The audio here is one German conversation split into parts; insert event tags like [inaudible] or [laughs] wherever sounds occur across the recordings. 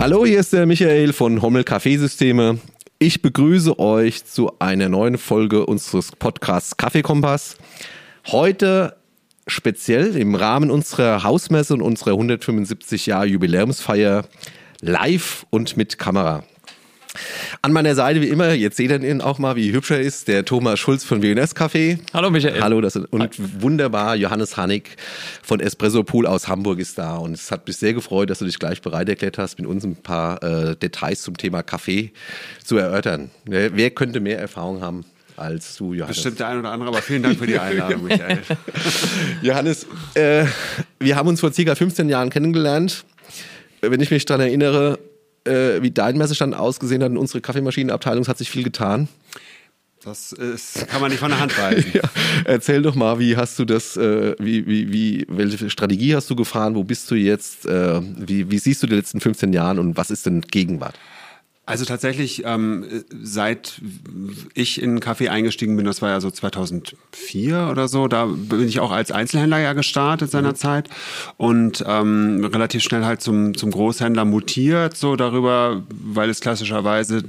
Hallo, hier ist der Michael von Hommel Kaffeesysteme. Ich begrüße euch zu einer neuen Folge unseres Podcasts Kaffeekompass. Heute speziell im Rahmen unserer Hausmesse und unserer 175 Jahre Jubiläumsfeier live und mit Kamera. An meiner Seite wie immer, jetzt seht ihr ihn auch mal, wie hübsch er ist, der Thomas Schulz von WNS Café. Hallo Michael. Hallo, das, und Hi. wunderbar, Johannes Hannig von Espresso Pool aus Hamburg ist da. Und es hat mich sehr gefreut, dass du dich gleich bereit erklärt hast, mit uns ein paar äh, Details zum Thema Kaffee zu erörtern. Wer, wer könnte mehr Erfahrung haben? als du, Johannes. Bestimmt der ein oder andere, aber vielen Dank für die Einladung, [laughs] Michael. Johannes, äh, wir haben uns vor circa 15 Jahren kennengelernt. Wenn ich mich daran erinnere, äh, wie dein Messestand ausgesehen hat in unserer Kaffeemaschinenabteilung, hat sich viel getan. Das ist, kann man nicht von der Hand weisen. [laughs] ja. Erzähl doch mal, wie hast du das, äh, wie, wie, wie, welche Strategie hast du gefahren? Wo bist du jetzt? Äh, wie, wie siehst du die letzten 15 Jahre und was ist denn Gegenwart? Also tatsächlich, ähm, seit ich in Kaffee eingestiegen bin, das war ja so 2004 oder so, da bin ich auch als Einzelhändler ja gestartet seinerzeit und ähm, relativ schnell halt zum, zum Großhändler mutiert, so darüber, weil es klassischerweise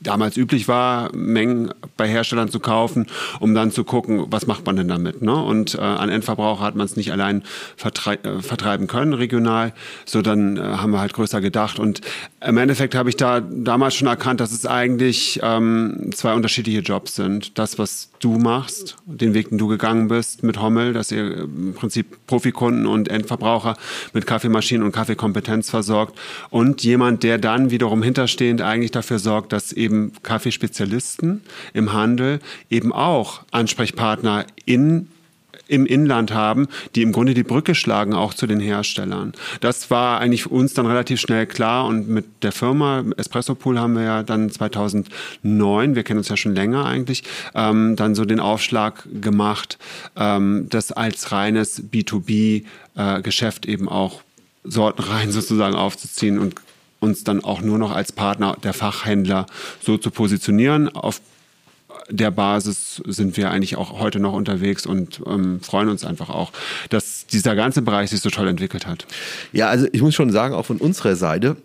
damals üblich war, Mengen bei Herstellern zu kaufen, um dann zu gucken, was macht man denn damit. Ne? Und äh, an Endverbraucher hat man es nicht allein vertrei äh, vertreiben können, regional, so dann äh, haben wir halt größer gedacht. Und im Endeffekt habe ich da damals schon erkannt, dass es eigentlich ähm, zwei unterschiedliche Jobs sind. Das, was du machst, den Weg, den du gegangen bist mit Hommel, dass ihr im Prinzip Profikunden und Endverbraucher mit Kaffeemaschinen und Kaffeekompetenz versorgt und jemand, der dann wiederum hinterstehend eigentlich dafür sorgt, dass eben Kaffeespezialisten im Handel eben auch Ansprechpartner in im Inland haben, die im Grunde die Brücke schlagen, auch zu den Herstellern. Das war eigentlich uns dann relativ schnell klar und mit der Firma Espresso Pool haben wir ja dann 2009, wir kennen uns ja schon länger eigentlich, ähm, dann so den Aufschlag gemacht, ähm, das als reines B2B-Geschäft äh, eben auch sortenrein [laughs] sozusagen aufzuziehen und uns dann auch nur noch als Partner der Fachhändler so zu positionieren auf der Basis sind wir eigentlich auch heute noch unterwegs und ähm, freuen uns einfach auch, dass dieser ganze Bereich sich so toll entwickelt hat. Ja, also ich muss schon sagen, auch von unserer Seite,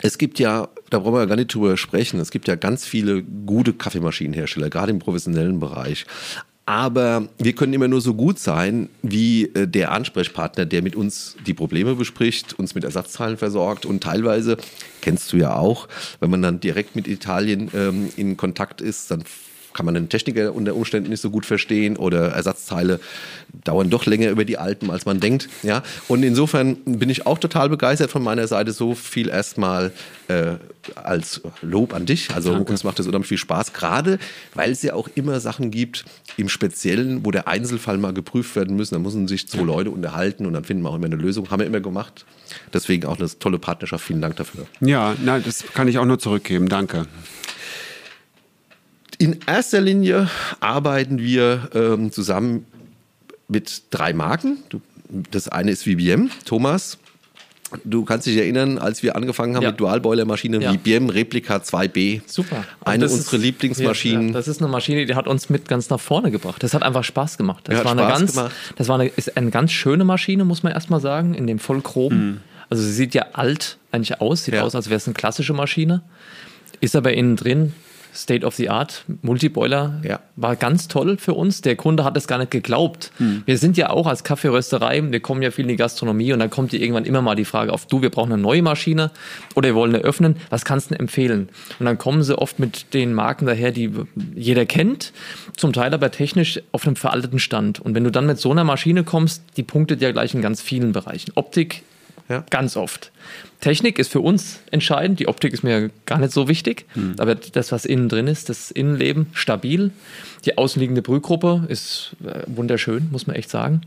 es gibt ja, da brauchen wir gar nicht drüber sprechen, es gibt ja ganz viele gute Kaffeemaschinenhersteller, gerade im professionellen Bereich. Aber wir können immer nur so gut sein wie äh, der Ansprechpartner, der mit uns die Probleme bespricht, uns mit Ersatzteilen versorgt. Und teilweise, kennst du ja auch, wenn man dann direkt mit Italien ähm, in Kontakt ist, dann kann man den Techniker unter Umständen nicht so gut verstehen oder Ersatzteile dauern doch länger über die alten, als man denkt. Ja? Und insofern bin ich auch total begeistert von meiner Seite. So viel erstmal äh, als Lob an dich. Also Danke. uns macht das unheimlich viel Spaß, gerade weil es ja auch immer Sachen gibt im Speziellen, wo der Einzelfall mal geprüft werden muss. Da müssen sich zwei Leute unterhalten und dann finden wir auch immer eine Lösung. Haben wir immer gemacht. Deswegen auch eine tolle Partnerschaft. Vielen Dank dafür. Ja, nein, das kann ich auch nur zurückgeben. Danke. In erster Linie arbeiten wir ähm, zusammen mit drei Marken. Das eine ist VBM, Thomas. Du kannst dich erinnern, als wir angefangen haben ja. mit Dualboiler-Maschinen, ja. VBM Replika 2B. Super. eine unserer ist, Lieblingsmaschinen. Ja, das ist eine Maschine, die hat uns mit ganz nach vorne gebracht. Das hat einfach Spaß gemacht. Das war eine Spaß ganz, gemacht. das war eine, ist eine ganz schöne Maschine, muss man erstmal sagen, in dem Vollchrom. Mhm. Also sie sieht ja alt eigentlich aus, sieht aus, als wäre es eine klassische Maschine. Ist aber innen drin State of the Art, Multiboiler, ja. war ganz toll für uns. Der Kunde hat es gar nicht geglaubt. Hm. Wir sind ja auch als Kaffeerösterei, wir kommen ja viel in die Gastronomie und dann kommt dir irgendwann immer mal die Frage auf, du, wir brauchen eine neue Maschine oder wir wollen eine öffnen, was kannst du denn empfehlen? Und dann kommen sie oft mit den Marken daher, die jeder kennt, zum Teil aber technisch auf einem veralteten Stand. Und wenn du dann mit so einer Maschine kommst, die punktet ja gleich in ganz vielen Bereichen. Optik ja. Ganz oft. Technik ist für uns entscheidend. Die Optik ist mir gar nicht so wichtig. Mhm. Aber das, was innen drin ist, das Innenleben, stabil. Die außenliegende Brühgruppe ist äh, wunderschön, muss man echt sagen.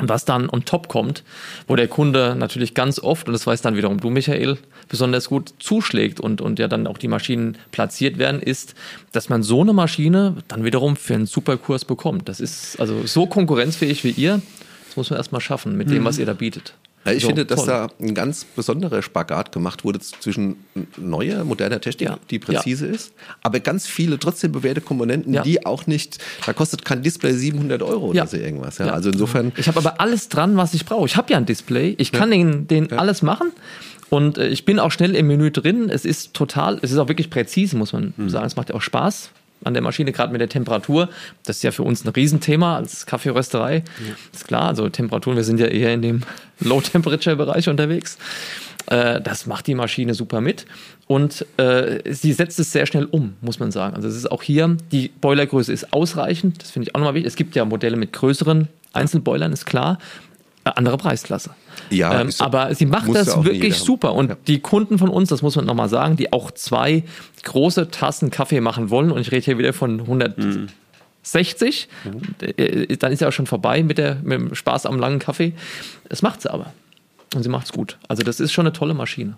Und was dann on top kommt, wo der Kunde natürlich ganz oft, und das weiß dann wiederum du, Michael, besonders gut zuschlägt und, und ja dann auch die Maschinen platziert werden, ist, dass man so eine Maschine dann wiederum für einen super Kurs bekommt. Das ist also so konkurrenzfähig wie ihr. Das muss man erstmal schaffen mit dem, mhm. was ihr da bietet. Ich so, finde, dass toll. da ein ganz besonderer Spagat gemacht wurde zwischen neuer, moderner Technik, ja. die präzise ja. ist, aber ganz viele trotzdem bewährte Komponenten, ja. die auch nicht, da kostet kein Display 700 Euro oder so irgendwas. Ja? Also insofern. Ich habe aber alles dran, was ich brauche. Ich habe ja ein Display, ich kann den, den alles machen. Und äh, ich bin auch schnell im Menü drin. Es ist total, es ist auch wirklich präzise, muss man mhm. sagen. Es macht ja auch Spaß an der Maschine, gerade mit der Temperatur. Das ist ja für uns ein Riesenthema als Kaffeerösterei. Ja. Ist klar, also Temperaturen, wir sind ja eher in dem [laughs] Low-Temperature-Bereich unterwegs. Äh, das macht die Maschine super mit und äh, sie setzt es sehr schnell um, muss man sagen. Also es ist auch hier, die Boilergröße ist ausreichend, das finde ich auch nochmal wichtig. Es gibt ja Modelle mit größeren Einzelboilern, ist klar. Äh, andere Preisklasse. Ja, ähm, aber sie macht das wirklich super. Und ja. die Kunden von uns, das muss man nochmal sagen, die auch zwei große Tassen Kaffee machen wollen, und ich rede hier wieder von 160, mhm. dann ist ja auch schon vorbei mit, der, mit dem Spaß am langen Kaffee. Das macht sie aber. Und sie macht es gut. Also das ist schon eine tolle Maschine.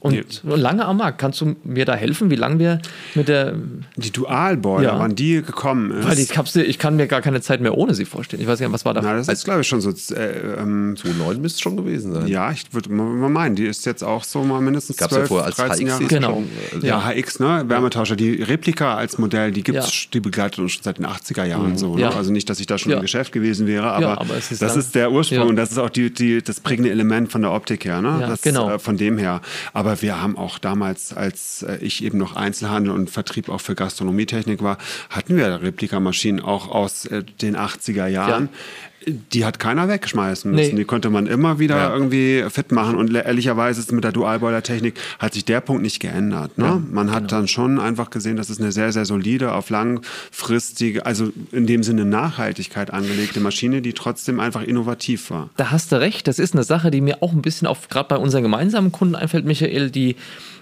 Und nee. lange am Markt. Kannst du mir da helfen, wie lange wir mit der. Die Dualboiler, ja. wann die gekommen ist? Weil die Kapsel, ich kann mir gar keine Zeit mehr ohne sie vorstellen. Ich weiß gar nicht, was war da? Na, das ist, glaube ich, schon so. Äh, ähm, 2009 müsste es schon gewesen sein. Ja, ich würde mal meinen, die ist jetzt auch so mal mindestens Gab's 12, ja vorher als 13 HX Jahre. Genau. Schon, ja, HX, ne? Wärmetauscher. Die Replika als Modell, die gibt's, ja. die begleitet uns schon seit den 80er Jahren mhm. so. Ne? Also nicht, dass ich da schon im Geschäft gewesen wäre, aber, aber ist das ist der Ursprung und das ist auch die, die, das prägende Element von der Optik her, ne? Das, genau. Äh, von dem her. Aber wir haben auch da damals, als äh, ich eben noch Einzelhandel und Vertrieb auch für Gastronomietechnik war, hatten wir Replikamaschinen auch aus äh, den 80er Jahren. Ja. Die hat keiner wegschmeißen müssen. Nee. Die konnte man immer wieder ja. irgendwie fit machen. Und ehrlicherweise ist mit der Dualboiler-Technik hat sich der Punkt nicht geändert. Ne? Ja, man hat genau. dann schon einfach gesehen, dass es eine sehr, sehr solide, auf langfristige, also in dem Sinne Nachhaltigkeit angelegte Maschine, die trotzdem einfach innovativ war. Da hast du recht. Das ist eine Sache, die mir auch ein bisschen auf, gerade bei unseren gemeinsamen Kunden einfällt, Michael, die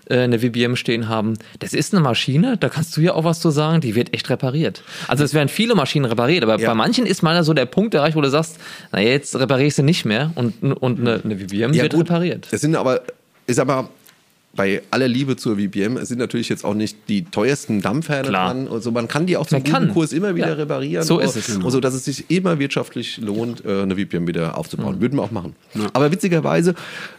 äh, eine VBM stehen haben. Das ist eine Maschine, da kannst du ja auch was zu sagen, die wird echt repariert. Also es werden viele Maschinen repariert, aber ja. bei manchen ist mal so der Punkt erreicht, wo du sagst, na jetzt repariere ich sie nicht mehr und, und eine, eine VBM ja, wird gut. repariert. Es sind aber, ist aber bei aller Liebe zur VBM, es sind natürlich jetzt auch nicht die teuersten Dampfhähne dran. Also man kann die auch zum guten Kurs immer wieder ja. reparieren. So ist es. Genau. So dass es sich immer wirtschaftlich lohnt, äh, eine VBM wieder aufzubauen. Mhm. Würden wir auch machen. Ja. Aber witzigerweise,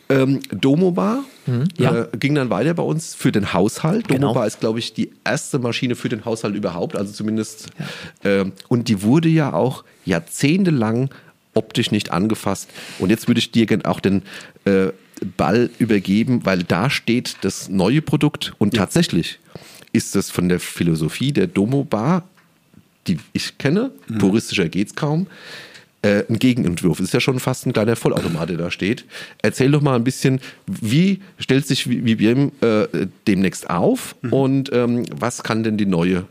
ähm, Domobar mhm. ja. äh, ging dann weiter bei uns für den Haushalt. Genau. Domobar ist, glaube ich, die erste Maschine für den Haushalt überhaupt. Also zumindest. Äh, und die wurde ja auch jahrzehntelang optisch nicht angefasst. Und jetzt würde ich dir auch den äh, Ball übergeben, weil da steht das neue Produkt und ja. tatsächlich ist das von der Philosophie der Domo Bar, die ich kenne, mhm. puristischer geht's kaum, äh, ein Gegenentwurf. Ist ja schon fast ein kleiner Vollautomat, der da steht. Erzähl doch mal ein bisschen, wie stellt sich VBM äh, demnächst auf mhm. und ähm, was kann denn die neue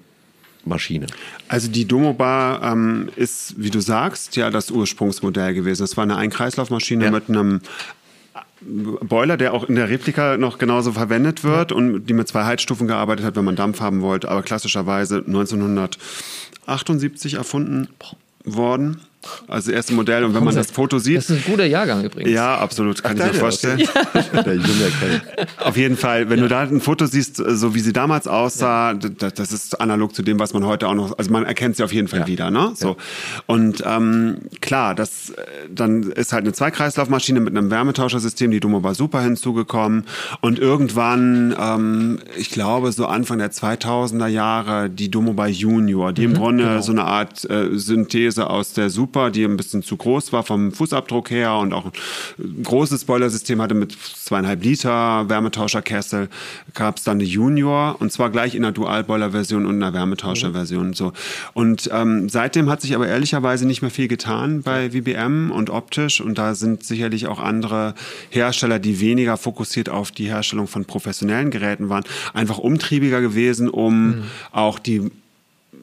Maschine? Also die Domobar ähm, ist, wie du sagst, ja das Ursprungsmodell gewesen. Es war eine Einkreislaufmaschine ja. mit einem Boiler, der auch in der Replika noch genauso verwendet wird ja. und die mit zwei Heizstufen gearbeitet hat, wenn man Dampf haben wollte, aber klassischerweise 1978 erfunden worden. Also das erste Modell und wenn man das Foto sieht. Das ist ein guter Jahrgang übrigens. Ja, absolut, kann Ach, ich mir vorstellen. Ja. Der Junge Auf jeden Fall, wenn ja. du da ein Foto siehst, so wie sie damals aussah, ja. das ist analog zu dem, was man heute auch noch, also man erkennt sie auf jeden Fall wieder. Ne? So. Und ähm, klar, das, dann ist halt eine Zweikreislaufmaschine mit einem Wärmetauschersystem, die Domo war super hinzugekommen. Und irgendwann, ähm, ich glaube so Anfang der 2000er Jahre, die Domo bei Junior, die mhm, im Grunde genau. so eine Art äh, Synthese aus der Super Super, die ein bisschen zu groß war vom Fußabdruck her und auch ein großes Boilersystem hatte mit zweieinhalb Liter Wärmetauscherkessel, gab es dann eine Junior und zwar gleich in einer Dual-Boiler-Version und einer Wärmetauscher-Version. So. Und ähm, seitdem hat sich aber ehrlicherweise nicht mehr viel getan bei VBM und optisch und da sind sicherlich auch andere Hersteller, die weniger fokussiert auf die Herstellung von professionellen Geräten waren, einfach umtriebiger gewesen, um mhm. auch die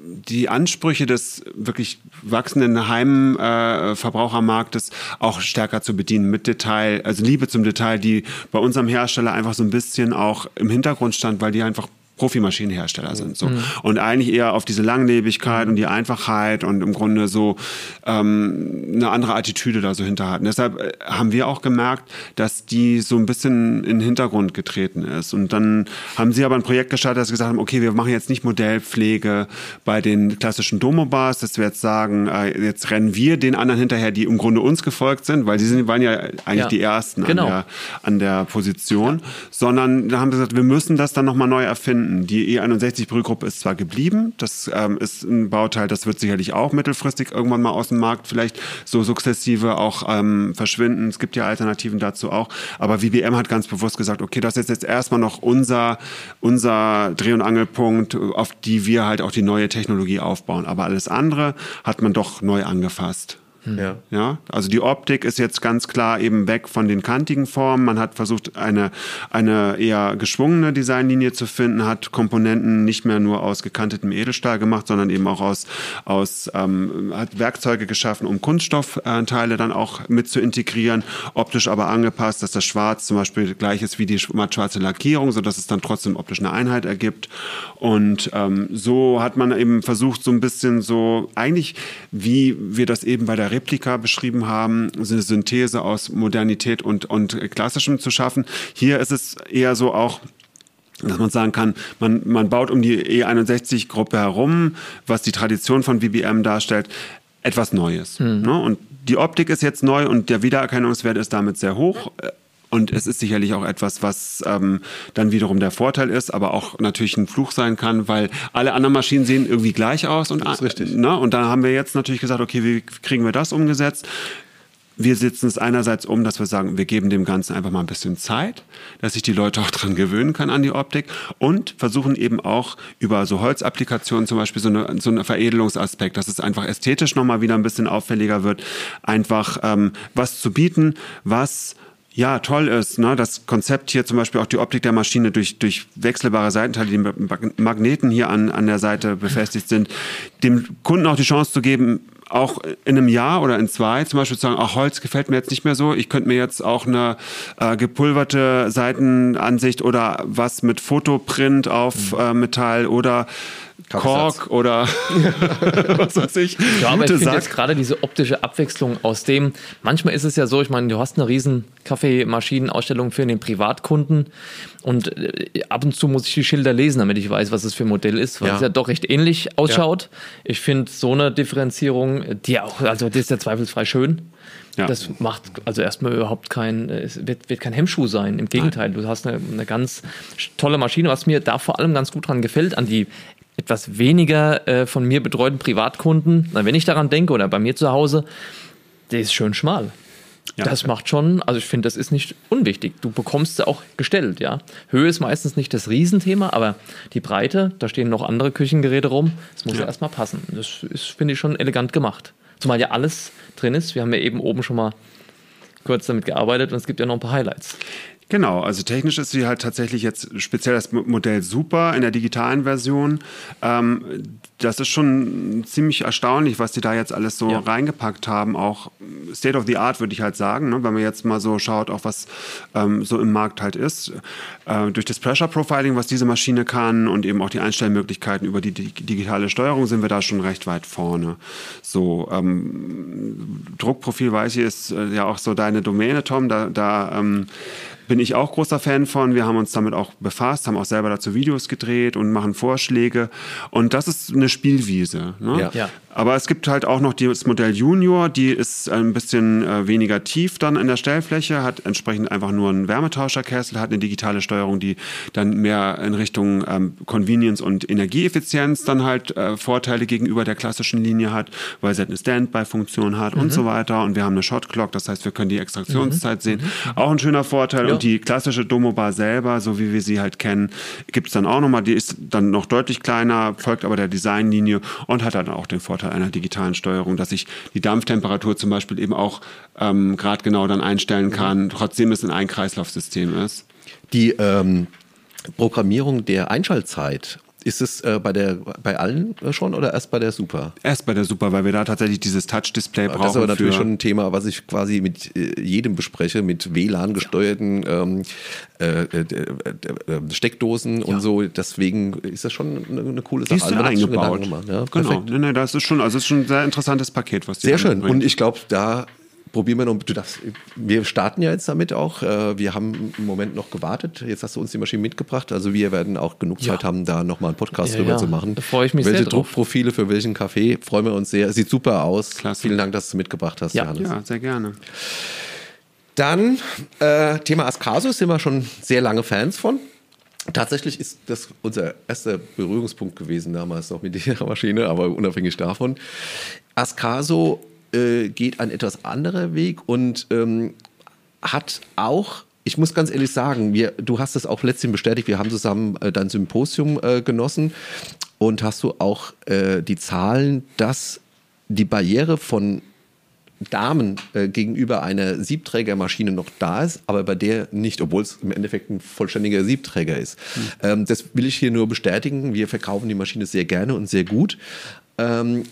die Ansprüche des wirklich wachsenden Heimverbrauchermarktes äh, auch stärker zu bedienen mit Detail, also Liebe zum Detail, die bei unserem Hersteller einfach so ein bisschen auch im Hintergrund stand, weil die einfach Profimaschinenhersteller sind. So. Mhm. Und eigentlich eher auf diese Langlebigkeit und die Einfachheit und im Grunde so ähm, eine andere Attitüde da so hinter hatten. Deshalb äh, haben wir auch gemerkt, dass die so ein bisschen in den Hintergrund getreten ist. Und dann haben sie aber ein Projekt gestartet, dass sie gesagt haben, okay, wir machen jetzt nicht Modellpflege bei den klassischen Domo-Bars, dass wir jetzt sagen, äh, jetzt rennen wir den anderen hinterher, die im Grunde uns gefolgt sind, weil sie sind, waren ja eigentlich ja, die Ersten genau. an, der, an der Position, ja. sondern da haben wir gesagt, wir müssen das dann nochmal neu erfinden. Die E61-Brühgruppe ist zwar geblieben, das ähm, ist ein Bauteil, das wird sicherlich auch mittelfristig irgendwann mal aus dem Markt vielleicht so sukzessive auch ähm, verschwinden. Es gibt ja Alternativen dazu auch, aber VBM hat ganz bewusst gesagt, okay, das ist jetzt erstmal noch unser, unser Dreh- und Angelpunkt, auf die wir halt auch die neue Technologie aufbauen. Aber alles andere hat man doch neu angefasst. Hm. Ja. ja. Also die Optik ist jetzt ganz klar eben weg von den kantigen Formen. Man hat versucht, eine, eine eher geschwungene Designlinie zu finden, hat Komponenten nicht mehr nur aus gekantetem Edelstahl gemacht, sondern eben auch aus, aus ähm, hat Werkzeuge geschaffen, um Kunststoffteile dann auch mit zu integrieren, optisch aber angepasst, dass das Schwarz zum Beispiel gleich ist wie die matt-schwarze Lackierung, sodass es dann trotzdem optisch eine Einheit ergibt. Und ähm, so hat man eben versucht, so ein bisschen so, eigentlich wie wir das eben bei der Replika beschrieben haben, so eine Synthese aus Modernität und, und Klassischem zu schaffen. Hier ist es eher so auch, dass man sagen kann, man, man baut um die E61-Gruppe herum, was die Tradition von VBM darstellt, etwas Neues. Mhm. Ne? Und die Optik ist jetzt neu und der Wiedererkennungswert ist damit sehr hoch. Und es ist sicherlich auch etwas, was ähm, dann wiederum der Vorteil ist, aber auch natürlich ein Fluch sein kann, weil alle anderen Maschinen sehen irgendwie gleich aus. Und, das ist richtig. Ne? Und da haben wir jetzt natürlich gesagt, okay, wie kriegen wir das umgesetzt? wir setzen es einerseits um, dass wir sagen, wir geben dem Ganzen einfach mal ein bisschen Zeit, dass sich die Leute auch [laughs] dran gewöhnen können an die Optik und versuchen eben auch über so Holzapplikationen zum Beispiel so eine, so eine Veredelungsaspekt, dass es einfach ästhetisch nochmal wieder ein bisschen auffälliger wird, einfach ähm, was zu bieten, was ja, toll ist, ne? das Konzept hier zum Beispiel auch die Optik der Maschine durch, durch wechselbare Seitenteile, die mit Magneten hier an, an der Seite befestigt sind, dem Kunden auch die Chance zu geben, auch in einem Jahr oder in zwei zum Beispiel zu sagen, ach, Holz gefällt mir jetzt nicht mehr so, ich könnte mir jetzt auch eine äh, gepulverte Seitenansicht oder was mit Fotoprint auf mhm. äh, Metall oder Kork oder [laughs] was weiß ich. Ja, aber ich finde jetzt gerade diese optische Abwechslung aus dem, manchmal ist es ja so, ich meine, du hast eine riesen Kaffeemaschinenausstellung für den Privatkunden und äh, ab und zu muss ich die Schilder lesen, damit ich weiß, was es für ein Modell ist, weil ja. es ja doch recht ähnlich ausschaut. Ja. Ich finde so eine Differenzierung, die auch, also das ist ja zweifelsfrei schön. Ja. Das macht also erstmal überhaupt kein, es wird, wird kein Hemmschuh sein. Im Gegenteil, Nein. du hast eine, eine ganz tolle Maschine, was mir da vor allem ganz gut dran gefällt, an die etwas weniger äh, von mir betreuten Privatkunden, wenn ich daran denke oder bei mir zu Hause, der ist schön schmal. Ja, das macht schon, also ich finde, das ist nicht unwichtig. Du bekommst sie auch gestellt, ja. Höhe ist meistens nicht das Riesenthema, aber die Breite, da stehen noch andere Küchengeräte rum, das muss ja, ja erstmal passen. Das ist, finde ich, schon elegant gemacht. Zumal ja alles drin ist. Wir haben ja eben oben schon mal kurz damit gearbeitet und es gibt ja noch ein paar Highlights. Genau, also technisch ist sie halt tatsächlich jetzt speziell das Modell Super in der digitalen Version. Ähm, das ist schon ziemlich erstaunlich, was die da jetzt alles so ja. reingepackt haben. Auch State of the Art würde ich halt sagen, ne? wenn man jetzt mal so schaut, auch was ähm, so im Markt halt ist. Äh, durch das Pressure Profiling, was diese Maschine kann und eben auch die Einstellmöglichkeiten über die, digitale Steuerung sind wir da schon recht weit vorne. So ähm, Druckprofil weiß ich ist äh, ja auch so deine Domäne, Tom. Da, da ähm, bin ich auch großer Fan von. Wir haben uns damit auch befasst, haben auch selber dazu Videos gedreht und machen Vorschläge. Und das ist eine Spielwiese. Ne? Ja. ja. Aber es gibt halt auch noch das Modell Junior, die ist ein bisschen äh, weniger tief dann in der Stellfläche, hat entsprechend einfach nur einen Wärmetauscherkessel, hat eine digitale Steuerung, die dann mehr in Richtung ähm, Convenience und Energieeffizienz dann halt äh, Vorteile gegenüber der klassischen Linie hat, weil sie halt eine Standby-Funktion hat mhm. und so weiter. Und wir haben eine Shot Clock, das heißt, wir können die Extraktionszeit mhm. sehen. Mhm. Auch ein schöner Vorteil. Ja. Und die klassische Domo-Bar selber, so wie wir sie halt kennen, gibt es dann auch nochmal. Die ist dann noch deutlich kleiner, folgt aber der Designlinie und hat dann auch den Vorteil einer digitalen Steuerung, dass ich die Dampftemperatur zum Beispiel eben auch ähm, gerade genau dann einstellen kann, trotzdem es ein Einkreislaufsystem ist. Die ähm, Programmierung der Einschaltzeit Ist es äh, bei, der, bei allen schon oder erst bei der Super? Erst bei der Super, weil wir da tatsächlich dieses Touch-Display brauchen. Das ist aber natürlich schon ein Thema, was ich quasi mit äh, jedem bespreche, mit WLAN-gesteuerten ähm, äh, äh, äh, Steckdosen ja. und so. Deswegen ist das schon eine, eine coole Sache. Die ist eingebaut. Ja, genau. Nee, nee, das ist schon, also ist schon ein sehr interessantes Paket, was die Sehr schön. Bringt. Und ich glaube, da probieren wir noch, du darfst, wir starten ja jetzt damit auch. Äh, wir haben im Moment noch gewartet. Jetzt hast du uns die Maschine mitgebracht. Also wir werden auch genug Zeit ja. haben, da nochmal einen Podcast ja, drüber ja. zu machen. Da freue ich mich Welche sehr Druckprofile für welchen Kaffee? Freuen wir uns sehr. Sieht super aus. Klasse. Vielen Dank, dass du mitgebracht hast, ja. Johannes. Ja, sehr gerne. Dann äh, Thema Ascaso sind wir schon sehr lange Fans von. Tatsächlich ist das unser erster Berührungspunkt gewesen damals noch mit dieser [laughs] Maschine, aber unabhängig davon. Ascaso äh, geht ein etwas anderer Weg und ähm, hat auch ich muss ganz ehrlich sagen, wir, du hast es auch letztens bestätigt, wir haben zusammen äh, dein Symposium äh, genossen und hast du auch äh, die Zahlen, dass die Barriere von Damen äh, gegenüber einer Siebträgermaschine noch da ist, aber bei der nicht, obwohl es im Endeffekt ein vollständiger Siebträger ist. Mhm. Ähm, das will ich hier nur bestätigen. Wir verkaufen die Maschine sehr gerne und sehr gut. Ähm,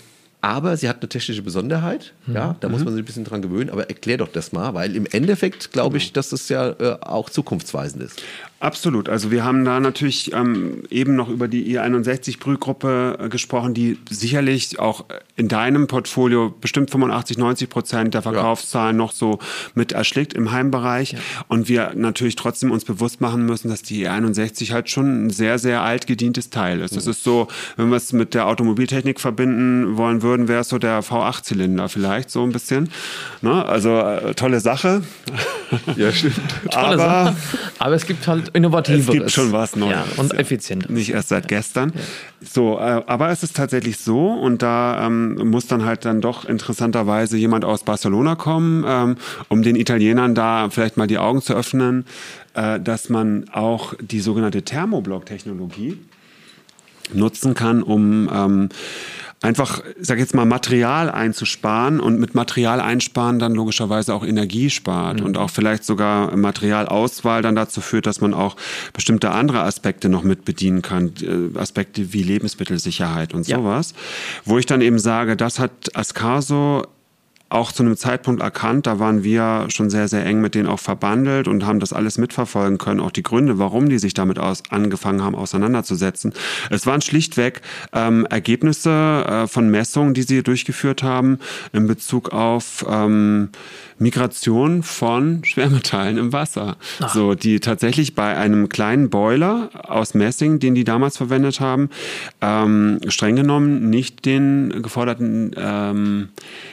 aber sie hat eine technische Besonderheit. Mhm. Ja, da mhm. muss man sich ein bisschen dran gewöhnen. Aber erklär doch das mal, weil im Endeffekt glaube ich, dass das ja äh, auch zukunftsweisend ist. Absolut. Also wir haben da natürlich ähm, eben noch über die I61-Brühgruppe äh, gesprochen, die sicherlich auch in deinem Portfolio bestimmt 85, 90 Prozent der Verkaufszahlen ja. noch so mit erschlägt im Heimbereich. Ja. Und wir natürlich trotzdem uns bewusst machen müssen, dass die I61 halt schon ein sehr, sehr alt gedientes Teil ist. Das mhm. ist so, wenn wir es mit der Automobiltechnik verbinden wollen würden, wäre es so der V8-Zylinder vielleicht so ein bisschen. Ne? Also äh, tolle Sache. Ja, [laughs] stimmt. Tolle Sache. Aber es gibt halt innovativeres. Es gibt schon was Neues. Ja, und effizienter. Nicht erst seit gestern. Ja. So, äh, aber es ist tatsächlich so und da ähm, muss dann halt dann doch interessanterweise jemand aus Barcelona kommen, ähm, um den Italienern da vielleicht mal die Augen zu öffnen, äh, dass man auch die sogenannte Thermoblock-Technologie nutzen kann, um ähm, einfach, sag jetzt mal, Material einzusparen und mit Material einsparen dann logischerweise auch Energie spart mhm. und auch vielleicht sogar Materialauswahl dann dazu führt, dass man auch bestimmte andere Aspekte noch mit bedienen kann, äh, Aspekte wie Lebensmittelsicherheit und ja. sowas, wo ich dann eben sage, das hat Ascaso auch zu einem Zeitpunkt erkannt, da waren wir schon sehr, sehr eng mit denen auch verbandelt und haben das alles mitverfolgen können, auch die Gründe, warum die sich damit aus, angefangen haben, auseinanderzusetzen. Es waren schlichtweg ähm, Ergebnisse äh, von Messungen, die sie durchgeführt haben in Bezug auf ähm, Migration von Schwermetallen im Wasser. Ach. So, die tatsächlich bei einem kleinen Boiler aus Messing, den die damals verwendet haben, ähm, streng genommen nicht den geforderten ähm,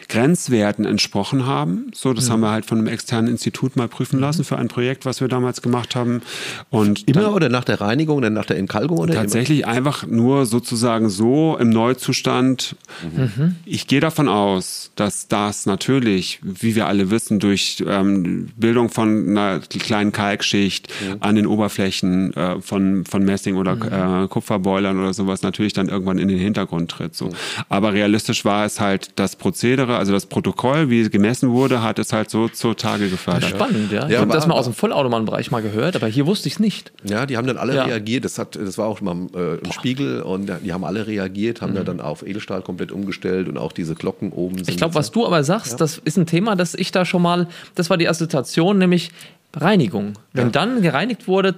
Grenzwerten entsprochen haben. So, das mhm. haben wir halt von einem externen Institut mal prüfen mhm. lassen für ein Projekt, was wir damals gemacht haben. Und immer dann, oder nach der Reinigung, dann nach der Entkalkung oder tatsächlich immer? einfach nur sozusagen so im Neuzustand. Mhm. Ich gehe davon aus, dass das natürlich, wie wir alle wissen, durch ähm, Bildung von einer kleinen Kalkschicht mhm. an den Oberflächen äh, von von Messing oder mhm. äh, Kupferboilern oder sowas natürlich dann irgendwann in den Hintergrund tritt. So, mhm. aber realistisch war es halt das Prozedere also das Protokoll, wie gemessen wurde, hat es halt so zutage gefördert. Spannend, ja. Ich ja, habe das mal aus dem Vollautobahnbereich mal gehört, aber hier wusste ich es nicht. Ja, die haben dann alle ja. reagiert. Das, hat, das war auch mal äh, im Spiegel und die haben alle reagiert, haben mhm. da dann auf Edelstahl komplett umgestellt und auch diese Glocken oben. Ich glaube, was du aber sagst, ja. das ist ein Thema, das ich da schon mal, das war die Assoziation, nämlich Reinigung. Wenn ja. dann gereinigt wurde,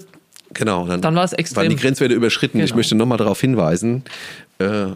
Genau, dann, dann war es extrem. Waren die Grenzwerte überschritten. Genau. Ich möchte nochmal darauf hinweisen, äh,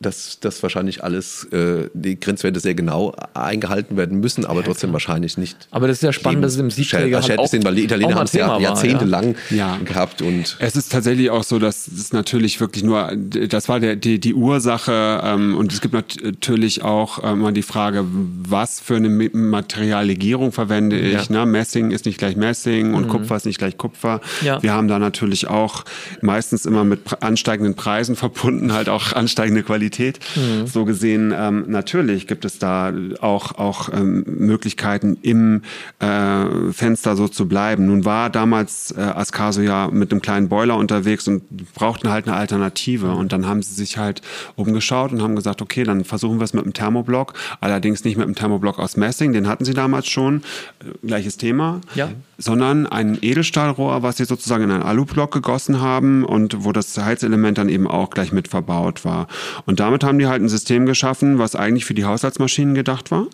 dass, dass wahrscheinlich alles, äh, die Grenzwerte sehr genau eingehalten werden müssen, aber ja, trotzdem klar. wahrscheinlich nicht. Aber das ist ja spannend, dass es im Siebträger halt auch, sind, weil die Italiener haben es ja jahrzehntelang ja. gehabt. Und es ist tatsächlich auch so, dass es natürlich wirklich nur, das war der, die, die Ursache ähm, und es gibt natürlich auch äh, mal die Frage, was für eine Materiallegierung verwende ich. Ja. Ne? Messing ist nicht gleich Messing und mhm. Kupfer ist nicht gleich Kupfer. Ja. Wir haben da natürlich auch meistens immer mit ansteigenden Preisen verbunden, halt auch ansteigende Qualität Stabilität. Mhm. So gesehen, ähm, natürlich gibt es da auch, auch ähm, Möglichkeiten, im äh, Fenster so zu bleiben. Nun war damals äh, Ascaso ja mit einem kleinen Boiler unterwegs und brauchten halt eine Alternative. Mhm. Und dann haben sie sich halt umgeschaut und haben gesagt, okay, dann versuchen wir es mit einem Thermoblock. Allerdings nicht mit einem Thermoblock aus Messing, den hatten sie damals schon. Äh, gleiches Thema. Ja. Sondern ein Edelstahlrohr, was sie sozusagen in einen Alublock gegossen haben und wo das Heizelement dann eben auch gleich mit verbaut war. Und damit haben die halt ein System geschaffen, was eigentlich für die Haushaltsmaschinen gedacht war.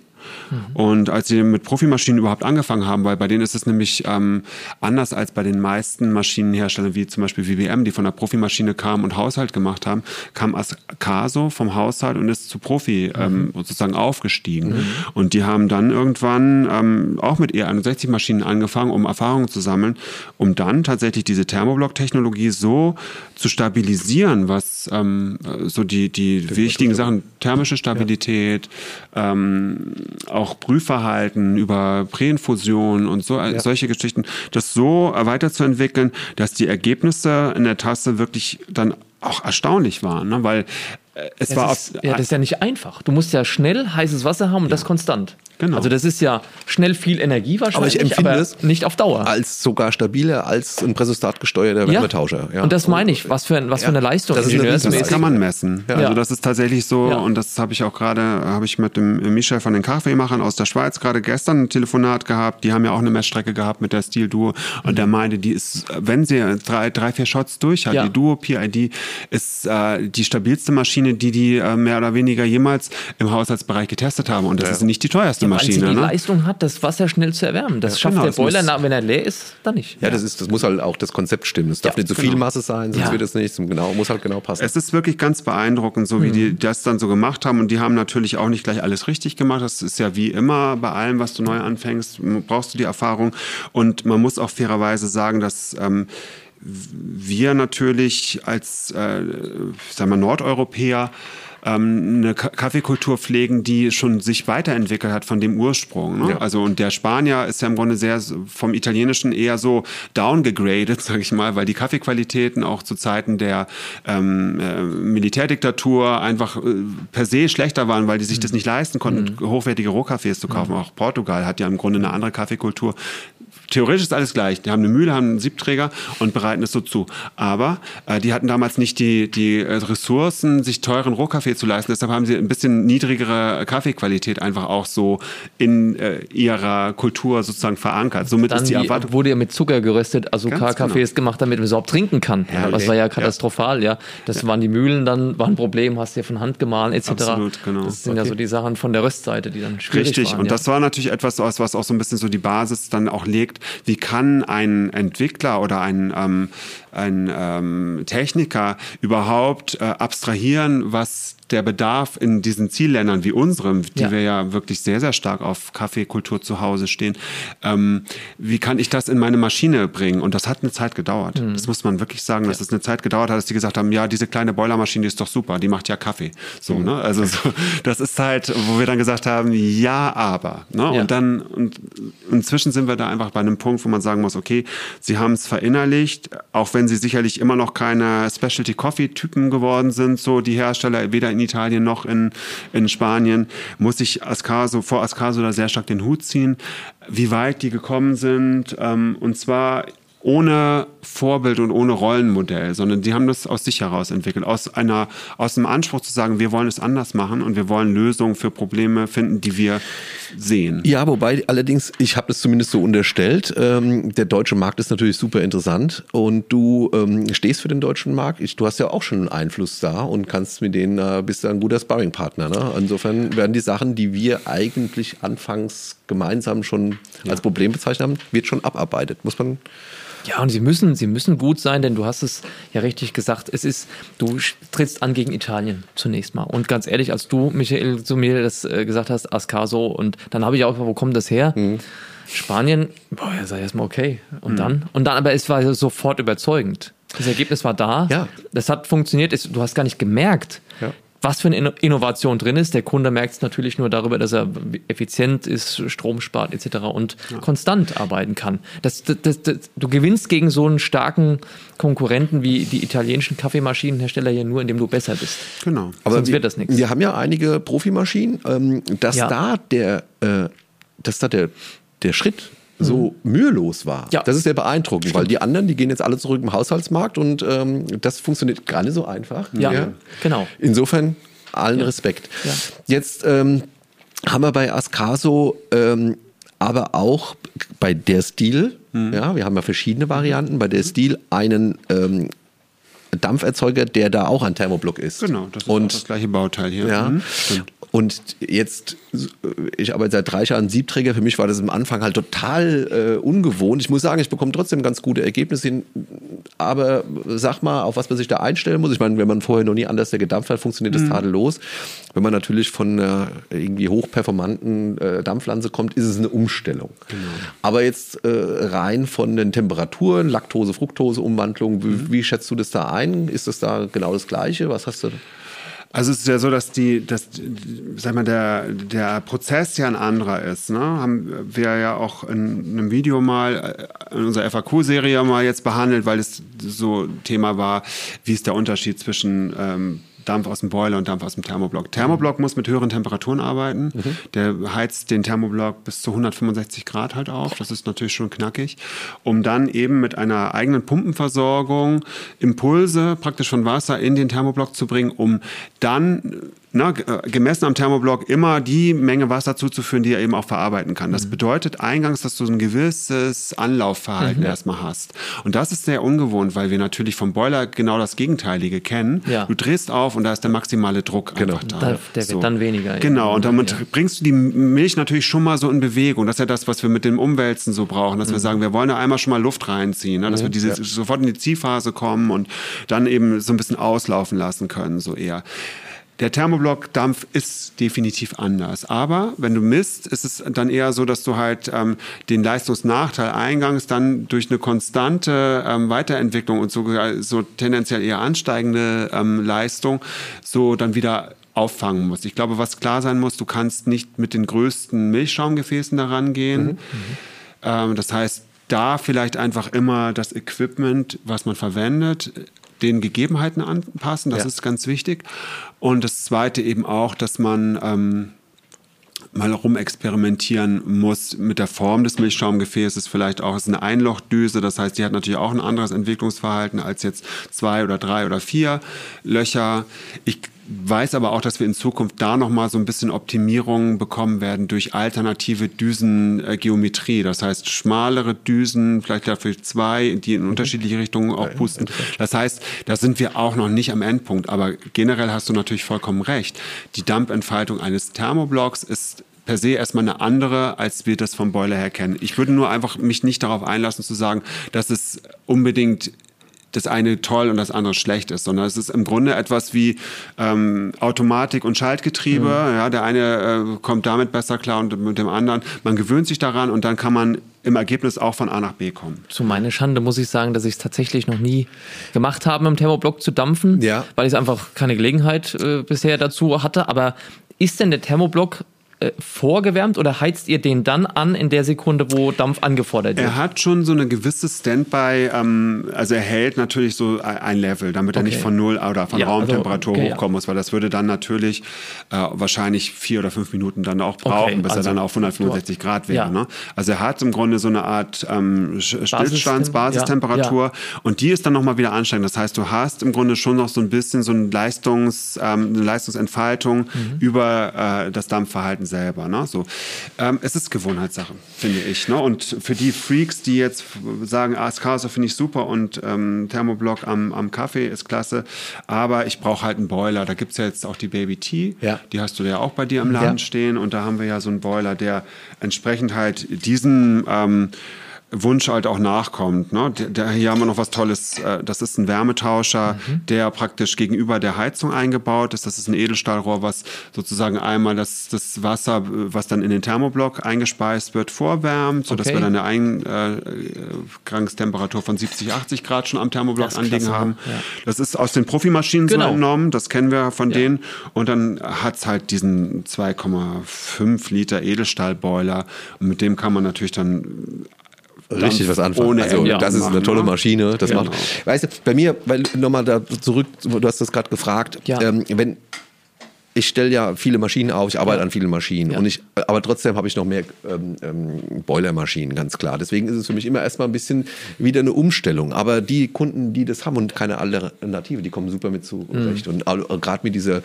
Mhm. Und als sie mit Profimaschinen überhaupt angefangen haben, weil bei denen ist es nämlich ähm, anders als bei den meisten Maschinenherstellern, wie zum Beispiel WBM, die von der Profimaschine kamen und Haushalt gemacht haben, kam Ascaso vom Haushalt und ist zu Profi mhm. ähm, sozusagen aufgestiegen. Mhm. Und die haben dann irgendwann ähm, auch mit E61-Maschinen angefangen, um Erfahrungen zu sammeln, um dann tatsächlich diese Thermoblock-Technologie so zu stabilisieren, was ähm, so die, die wichtigen Sachen, thermische Stabilität, ja. ähm, auch Prüfverhalten über Präinfusion und so ja. solche Geschichten, das so weiterzuentwickeln, dass die Ergebnisse in der Tasse wirklich dann auch erstaunlich waren, ne? weil äh, es das war ist, ja, das ist ja nicht einfach. Du musst ja schnell heißes Wasser haben und ja. das konstant. Genau. Also das ist ja schnell viel Energie wahrscheinlich, aber ich empfinde aber es nicht auf Dauer. Als sogar stabiler als ein Pressostat gesteuerter Wärmetauscher. Ja. Und das meine ich, was für, ein, was für eine Leistung. Das, ist das kann man messen. Also das ist tatsächlich so und das habe ich auch gerade, habe ich mit dem Michel von den Kaffeemachern aus der Schweiz gerade gestern ein Telefonat gehabt. Die haben ja auch eine Messstrecke gehabt mit der Steel Duo und mhm. der meinte, die ist, wenn sie drei, drei vier Shots durch hat, die Duo PID ist äh, die stabilste Maschine, die die äh, mehr oder weniger jemals im Haushaltsbereich getestet haben und das ist nicht die teuerste Maschine. die ne? Leistung hat, das Wasser schnell zu erwärmen. Das ja, schafft genau, der Boiler, muss, wenn er leer ist, dann nicht. Ja, Das, ist, das muss halt auch das Konzept stimmen. Es darf ja, nicht zu so genau. viel Masse sein, sonst wird es nicht. Genau, muss halt genau passen. Es ist wirklich ganz beeindruckend, so wie mhm. die das dann so gemacht haben. Und die haben natürlich auch nicht gleich alles richtig gemacht. Das ist ja wie immer bei allem, was du neu anfängst, brauchst du die Erfahrung. Und man muss auch fairerweise sagen, dass ähm, wir natürlich als äh, sagen wir Nordeuropäer ähm, eine Kaffeekultur pflegen, die schon sich weiterentwickelt hat von dem Ursprung. Ne? Ja. Also und der Spanier ist ja im Grunde sehr vom Italienischen eher so downgegradet, [laughs] sage ich mal, weil die Kaffeequalitäten auch zu Zeiten der ähm, äh, Militärdiktatur einfach äh, per se schlechter waren, weil die sich mhm. das nicht leisten konnten, mhm. hochwertige Rohkaffees zu kaufen. Mhm. Auch Portugal hat ja im Grunde eine andere Kaffeekultur, theoretisch ist alles gleich. Die haben eine Mühle, haben einen Siebträger und bereiten es so zu. Aber äh, die hatten damals nicht die, die äh, Ressourcen, sich teuren Rohkaffee zu leisten. Deshalb haben sie ein bisschen niedrigere Kaffeequalität einfach auch so in äh, ihrer Kultur sozusagen verankert. Somit Dann ist die Erwartung. Wurde ja mit Zucker geröstet, also Kaffees genau. gemacht, damit man es überhaupt trinken kann. Ja, das war ja katastrophal, ja. Das ja. waren die Mühlen dann, war ein Problem, hast du ja von Hand gemahlen, etc. Absolut, genau. Das sind okay. ja so die Sachen von der Röstseite, die dann schwierig Richtig. waren. und ja. das war natürlich etwas, was auch so ein bisschen so die Basis dann auch legt, wie kann ein Entwickler oder ein, ähm, ein ähm, Techniker überhaupt äh, abstrahieren, was der Bedarf in diesen Zielländern wie unserem, die ja. wir ja wirklich sehr, sehr stark auf Kaffeekultur zu Hause stehen, ähm, wie kann ich das in meine Maschine bringen? Und das hat eine Zeit gedauert. Mhm. Das muss man wirklich sagen, ja. dass es eine Zeit gedauert hat, dass die gesagt haben, ja, diese kleine Boilermaschine die ist doch super, die macht ja Kaffee. So, mhm. ne? Also so, das ist halt, wo wir dann gesagt haben, ja, aber. Ne? Ja. Und dann, und inzwischen sind wir da einfach bei einem Punkt, wo man sagen muss, okay, sie haben es verinnerlicht, auch wenn sie sicherlich immer noch keine Specialty Coffee Typen geworden sind, so die Hersteller, weder in Italien noch in, in Spanien, muss ich Ascaso, vor Ascaso da sehr stark den Hut ziehen, wie weit die gekommen sind. Ähm, und zwar ohne Vorbild und ohne Rollenmodell, sondern die haben das aus sich heraus entwickelt, aus einer, aus dem Anspruch zu sagen, wir wollen es anders machen und wir wollen Lösungen für Probleme finden, die wir sehen. Ja, wobei allerdings, ich habe das zumindest so unterstellt, ähm, der deutsche Markt ist natürlich super interessant und du ähm, stehst für den deutschen Markt. Ich, du hast ja auch schon einen Einfluss da und kannst mit denen, äh, bist du ein guter Sparringpartner. Ne? Insofern werden die Sachen, die wir eigentlich anfangs gemeinsam schon ja. als Problem bezeichnet haben, wird schon abarbeitet, muss man ja, und sie müssen, sie müssen gut sein, denn du hast es ja richtig gesagt. Es ist, du trittst an gegen Italien zunächst mal. Und ganz ehrlich, als du, Michael, zu mir das äh, gesagt hast, Ascaso, und dann habe ich auch, wo kommt das her? Mhm. Spanien, boah, ja, sag erstmal okay. Und mhm. dann? Und dann, aber es war sofort überzeugend. Das Ergebnis war da. Ja. Das hat funktioniert. Du hast gar nicht gemerkt, ja was für eine Innovation drin ist. Der Kunde merkt es natürlich nur darüber, dass er effizient ist, Strom spart etc. und ja. konstant arbeiten kann. Das, das, das, du gewinnst gegen so einen starken Konkurrenten wie die italienischen Kaffeemaschinenhersteller hier nur, indem du besser bist. Genau. Aber Sonst wir, wird das nichts. Wir haben ja einige Profimaschinen, ähm, dass ja. da der, äh, dass da der, der Schritt so mhm. mühelos war. Ja. Das ist sehr beeindruckend, Stimmt. weil die anderen, die gehen jetzt alle zurück im Haushaltsmarkt und ähm, das funktioniert gar nicht so einfach. Ja, ja. genau. Insofern allen ja. Respekt. Ja. Jetzt ähm, haben wir bei Ascaso ähm, aber auch bei der Stil, mhm. ja, wir haben ja verschiedene Varianten, bei der Stil einen ähm, Dampferzeuger, der da auch ein Thermoblock ist. Genau, das ist und, das gleiche Bauteil hier. Ja, mhm. Und jetzt, ich arbeite seit drei Jahren Siebträger, für mich war das am Anfang halt total äh, ungewohnt. Ich muss sagen, ich bekomme trotzdem ganz gute Ergebnisse hin, aber sag mal, auf was man sich da einstellen muss. Ich meine, wenn man vorher noch nie anders gedampft hat, funktioniert das mhm. tadellos. Wenn man natürlich von einer irgendwie hochperformanten äh, Dampflanze kommt, ist es eine Umstellung. Genau. Aber jetzt äh, rein von den Temperaturen, Laktose, Fructose, Umwandlung, mhm. wie, wie schätzt du das da ein? Ist das da genau das Gleiche? Was hast du? Also es ist ja so, dass die, dass, sag mal, der, der Prozess ja ein anderer ist. Ne? Haben wir ja auch in einem Video mal äh, in unserer FAQ-Serie mal jetzt behandelt, weil es so Thema war, wie ist der Unterschied zwischen ähm, Dampf aus dem Boiler und Dampf aus dem Thermoblock. Thermoblock muss mit höheren Temperaturen arbeiten. Mhm. Der heizt den Thermoblock bis zu 165 Grad halt auf. Das ist natürlich schon knackig. Um dann eben mit einer eigenen Pumpenversorgung Impulse praktisch von Wasser in den Thermoblock zu bringen, um dann na, äh, gemessen am Thermoblock immer die Menge Wasser zuzuführen, die er eben auch verarbeiten kann. Das mhm. bedeutet eingangs, dass du ein gewisses Anlaufverhalten mhm. erstmal hast. Und das ist sehr ungewohnt, weil wir natürlich vom Boiler genau das Gegenteilige kennen. Ja. Du drehst auf und da ist der maximale Druck genau. da. da der so. wird dann weniger. Genau, und damit ja. bringst du die Milch natürlich schon mal so in Bewegung. Das ist ja das, was wir mit dem Umwälzen so brauchen, dass mhm. wir sagen, wir wollen da einmal schon mal Luft reinziehen, ne? dass wir mhm. diese, ja. sofort in die Ziehphase kommen und dann eben so ein bisschen auslaufen lassen können, so eher. Der Thermoblock-Dampf ist definitiv anders. Aber wenn du misst, ist es dann eher so, dass du halt ähm, den Leistungsnachteil eingangs dann durch eine konstante ähm, Weiterentwicklung und sogar so tendenziell eher ansteigende ähm, Leistung so dann wieder auffangen musst. Ich glaube, was klar sein muss, du kannst nicht mit den größten Milchschaumgefäßen daran gehen. Mhm. Ähm, das heißt, da vielleicht einfach immer das Equipment, was man verwendet, den Gegebenheiten anpassen. Das ja. ist ganz wichtig. Und das Zweite eben auch, dass man ähm, mal rumexperimentieren muss mit der Form des Milchschaumgefäßes. Vielleicht auch ist eine Einlochdüse, das heißt, die hat natürlich auch ein anderes Entwicklungsverhalten als jetzt zwei oder drei oder vier Löcher. Ich weiß aber auch, dass wir in Zukunft da nochmal so ein bisschen Optimierung bekommen werden durch alternative Düsengeometrie. Das heißt, schmalere Düsen, vielleicht dafür zwei, die in unterschiedliche Richtungen auch pusten. Das heißt, da sind wir auch noch nicht am Endpunkt. Aber generell hast du natürlich vollkommen recht. Die Dampfentfaltung eines Thermoblocks ist per se erstmal eine andere, als wir das vom Boiler her kennen. Ich würde nur einfach mich nicht darauf einlassen zu sagen, dass es unbedingt das eine toll und das andere schlecht ist, sondern es ist im Grunde etwas wie ähm, Automatik und Schaltgetriebe. Mhm. Ja, der eine äh, kommt damit besser klar und mit dem anderen. Man gewöhnt sich daran und dann kann man im Ergebnis auch von A nach B kommen. Zu meiner Schande muss ich sagen, dass ich es tatsächlich noch nie gemacht habe, im Thermoblock zu dampfen, ja. weil ich einfach keine Gelegenheit äh, bisher dazu hatte. Aber ist denn der Thermoblock äh, vorgewärmt oder heizt ihr den dann an in der Sekunde, wo Dampf angefordert wird? Er hat schon so eine gewisse Standby, ähm, also er hält natürlich so ein Level, damit okay. er nicht von Null oder von ja, also, Raumtemperatur also, okay, hochkommen ja. muss, weil das würde dann natürlich äh, wahrscheinlich vier oder fünf Minuten dann auch brauchen, okay, bis also, er dann auf 165 Grad wäre. Ja. Ne? Also er hat im Grunde so eine Art ähm, Stillstands, Basistemperatur und die ist dann nochmal wieder ansteigend. Das heißt, du hast im Grunde schon noch so ein bisschen so eine, Leistungs, ähm, eine Leistungsentfaltung mhm. über äh, das Dampfverhalten selber. Ne? So, ähm, es ist Gewohnheitssache, finde ich. Ne? Und für die Freaks, die jetzt sagen, ah, Espresso finde ich super und ähm, Thermoblock am, am Kaffee ist klasse, aber ich brauche halt einen Boiler. Da gibt es ja jetzt auch die Baby Tea, ja. die hast du ja auch bei dir im Laden ja. stehen und da haben wir ja so einen Boiler, der entsprechend halt diesen ähm, Wunsch halt auch nachkommt. Ne? Der, hier haben wir noch was Tolles. Äh, das ist ein Wärmetauscher, mhm. der praktisch gegenüber der Heizung eingebaut ist. Das ist ein Edelstahlrohr, was sozusagen einmal das, das Wasser, was dann in den Thermoblock eingespeist wird, vorwärmt, sodass okay. wir dann eine Eingangstemperatur von 70, 80 Grad schon am Thermoblock anliegen haben. Ja. Das ist aus den Profimaschinen genau. so entnommen, das kennen wir von ja. denen. Und dann hat es halt diesen 2,5 Liter Edelstahlboiler. Und mit dem kann man natürlich dann richtig was anfangen. Ohne also das ist eine tolle Maschine. Das genau. macht. Weißt du, bei mir, weil nochmal da zurück, du hast das gerade gefragt, ja. ähm, wenn ich stelle ja viele Maschinen auf, ich arbeite ja. an vielen Maschinen. Ja. Und ich, aber trotzdem habe ich noch mehr ähm, ähm, Boilermaschinen, ganz klar. Deswegen ist es für mich immer erstmal ein bisschen wieder eine Umstellung. Aber die Kunden, die das haben und keine Alternative, die kommen super mit zurecht. Mhm. Und gerade mit dieser,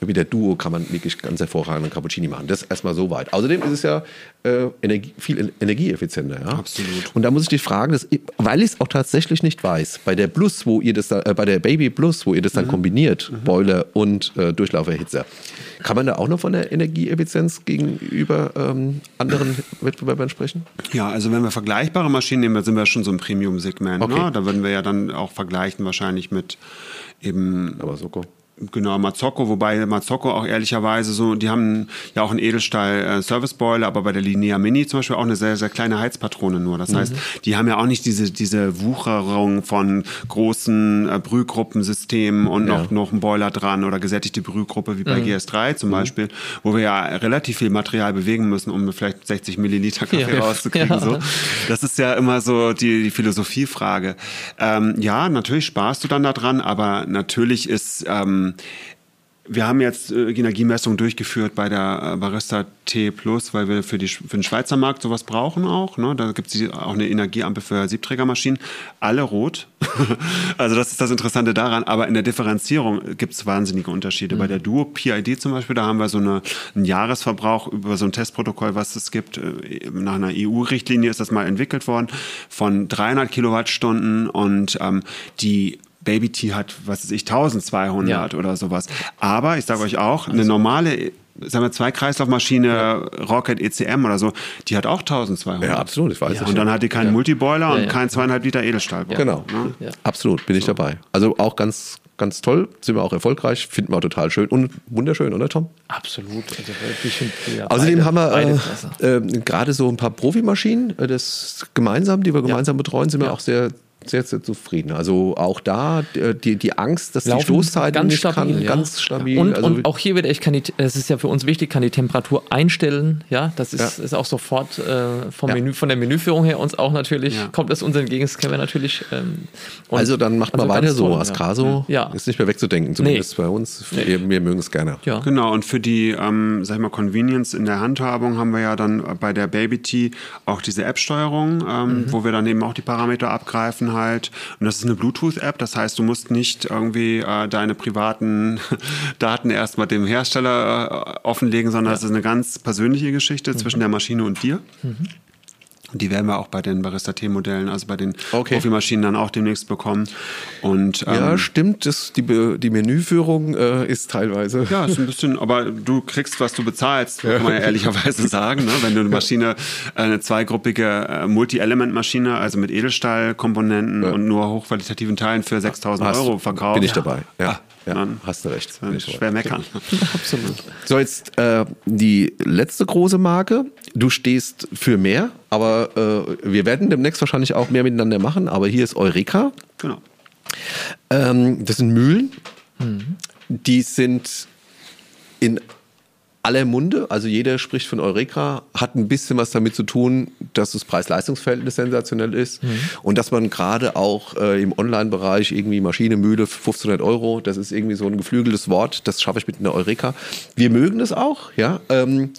mit der Duo kann man wirklich ganz hervorragende Cappuccini machen. Das erstmal so weit. Außerdem ist es ja äh, Energie, viel energieeffizienter. Ja? Absolut. Und da muss ich dich fragen, dass, weil ich es auch tatsächlich nicht weiß, bei der Plus, wo ihr das da, äh, bei der Baby Plus, wo ihr das dann mhm. kombiniert, mhm. Boiler und äh, Durchlauferhitzer, kann man da auch noch von der Energieeffizienz gegenüber ähm, anderen Wettbewerbern sprechen? Ja, also wenn wir vergleichbare Maschinen nehmen, dann sind wir schon so im Premium-Segment. Okay. Ne? Da würden wir ja dann auch vergleichen wahrscheinlich mit eben. Aber Soko. Genau, Mazzocco, wobei Mazzocco auch ehrlicherweise so, die haben ja auch einen Edelstahl-Service-Boiler, aber bei der Linea Mini zum Beispiel auch eine sehr, sehr kleine Heizpatrone nur. Das mhm. heißt, die haben ja auch nicht diese, diese Wucherung von großen äh, Brühgruppensystemen und ja. noch, noch einen Boiler dran oder gesättigte Brühgruppe wie bei mhm. GS3 zum mhm. Beispiel, wo wir ja relativ viel Material bewegen müssen, um vielleicht 60 Milliliter Kaffee [laughs] ja. rauszukriegen. Ja. So. Das ist ja immer so die, die Philosophiefrage. Ähm, ja, natürlich sparst du dann da dran, aber natürlich ist ähm, ähm, wir haben jetzt äh, Energiemessungen durchgeführt bei der äh, Barista T Plus, weil wir für, die, für den Schweizer Markt sowas brauchen auch. Ne? Da gibt es auch eine Energieampel für Siebträgermaschinen. Alle rot. [laughs] also das ist das Interessante daran. Aber in der Differenzierung gibt es wahnsinnige Unterschiede. Mhm. Bei der Duo PID zum Beispiel, da haben wir so eine, einen Jahresverbrauch über so ein Testprotokoll, was es gibt. Äh, nach einer EU-Richtlinie ist das mal entwickelt worden von 300 Kilowattstunden und ähm, die Baby T hat, was weiß ich, 1200 ja. oder sowas. Aber ich sage euch auch, eine normale sagen wir, zwei Kreislaufmaschine, ja. Rocket ECM oder so, die hat auch 1200. Ja, absolut, ich weiß ja. Und dann hat die keinen ja. Multiboiler und keinen zweieinhalb Liter Edelstahlboiler. Genau, absolut, bin ich dabei. Also auch ganz, ganz toll, sind wir auch erfolgreich, finden wir auch total schön und wunderschön, oder Tom? Absolut. Also, find, Außerdem haben wir äh, äh, gerade so ein paar Profimaschinen, äh, das gemeinsam, die wir gemeinsam betreuen, sind wir auch sehr sehr, sehr zufrieden. Also auch da die, die Angst, dass Laufen die Stoßzeiten ganz nicht stabil, kann, ja. ganz stabil. Und, also und auch hier wieder, ich kann die, es ist ja für uns wichtig, kann die Temperatur einstellen. Ja, das ist, ja. ist auch sofort äh, vom ja. Menü, von der Menüführung her uns auch natürlich, kommt es uns entgegen, das kennen wir natürlich. Ähm, also dann macht also man weiter so. Ascaso ja. ist nicht mehr wegzudenken, zumindest nee. bei uns. Wir, wir mögen es gerne. Ja. Genau, und für die, ähm, sag ich mal, Convenience in der Handhabung haben wir ja dann bei der Baby Tea auch diese App-Steuerung, ähm, mhm. wo wir dann eben auch die Parameter abgreifen halt. Und das ist eine Bluetooth-App. Das heißt, du musst nicht irgendwie äh, deine privaten [laughs] Daten erstmal dem Hersteller äh, offenlegen, sondern es ja. ist eine ganz persönliche Geschichte mhm. zwischen der Maschine und dir. Mhm. Die werden wir auch bei den Barista-T-Modellen, also bei den okay. Profimaschinen dann auch demnächst bekommen. Und, ähm, ja, stimmt, das, die, die Menüführung äh, ist teilweise. Ja, ist ein bisschen, aber du kriegst, was du bezahlst, [laughs] kann man ja ehrlicherweise sagen. Ne? Wenn du eine Maschine, eine zweigruppige äh, Multi-Element-Maschine, also mit Edelstahlkomponenten ja. und nur hochqualitativen Teilen für 6000 Euro verkaufst. Bin ich dabei, ja. Ah, ja, dann hast du recht. Schwer meckern. [laughs] Absolut. So, jetzt äh, die letzte große Marke. Du stehst für mehr, aber äh, wir werden demnächst wahrscheinlich auch mehr miteinander machen. Aber hier ist Eureka. Genau. Ähm, das sind Mühlen. Mhm. Die sind in aller Munde. Also jeder spricht von Eureka, hat ein bisschen was damit zu tun, dass das Preis-Leistungs-Verhältnis sensationell ist mhm. und dass man gerade auch äh, im Online-Bereich irgendwie Maschine, Mühle, 1500 Euro, das ist irgendwie so ein geflügeltes Wort, das schaffe ich mit einer Eureka. Wir mögen das auch, ja. Ähm,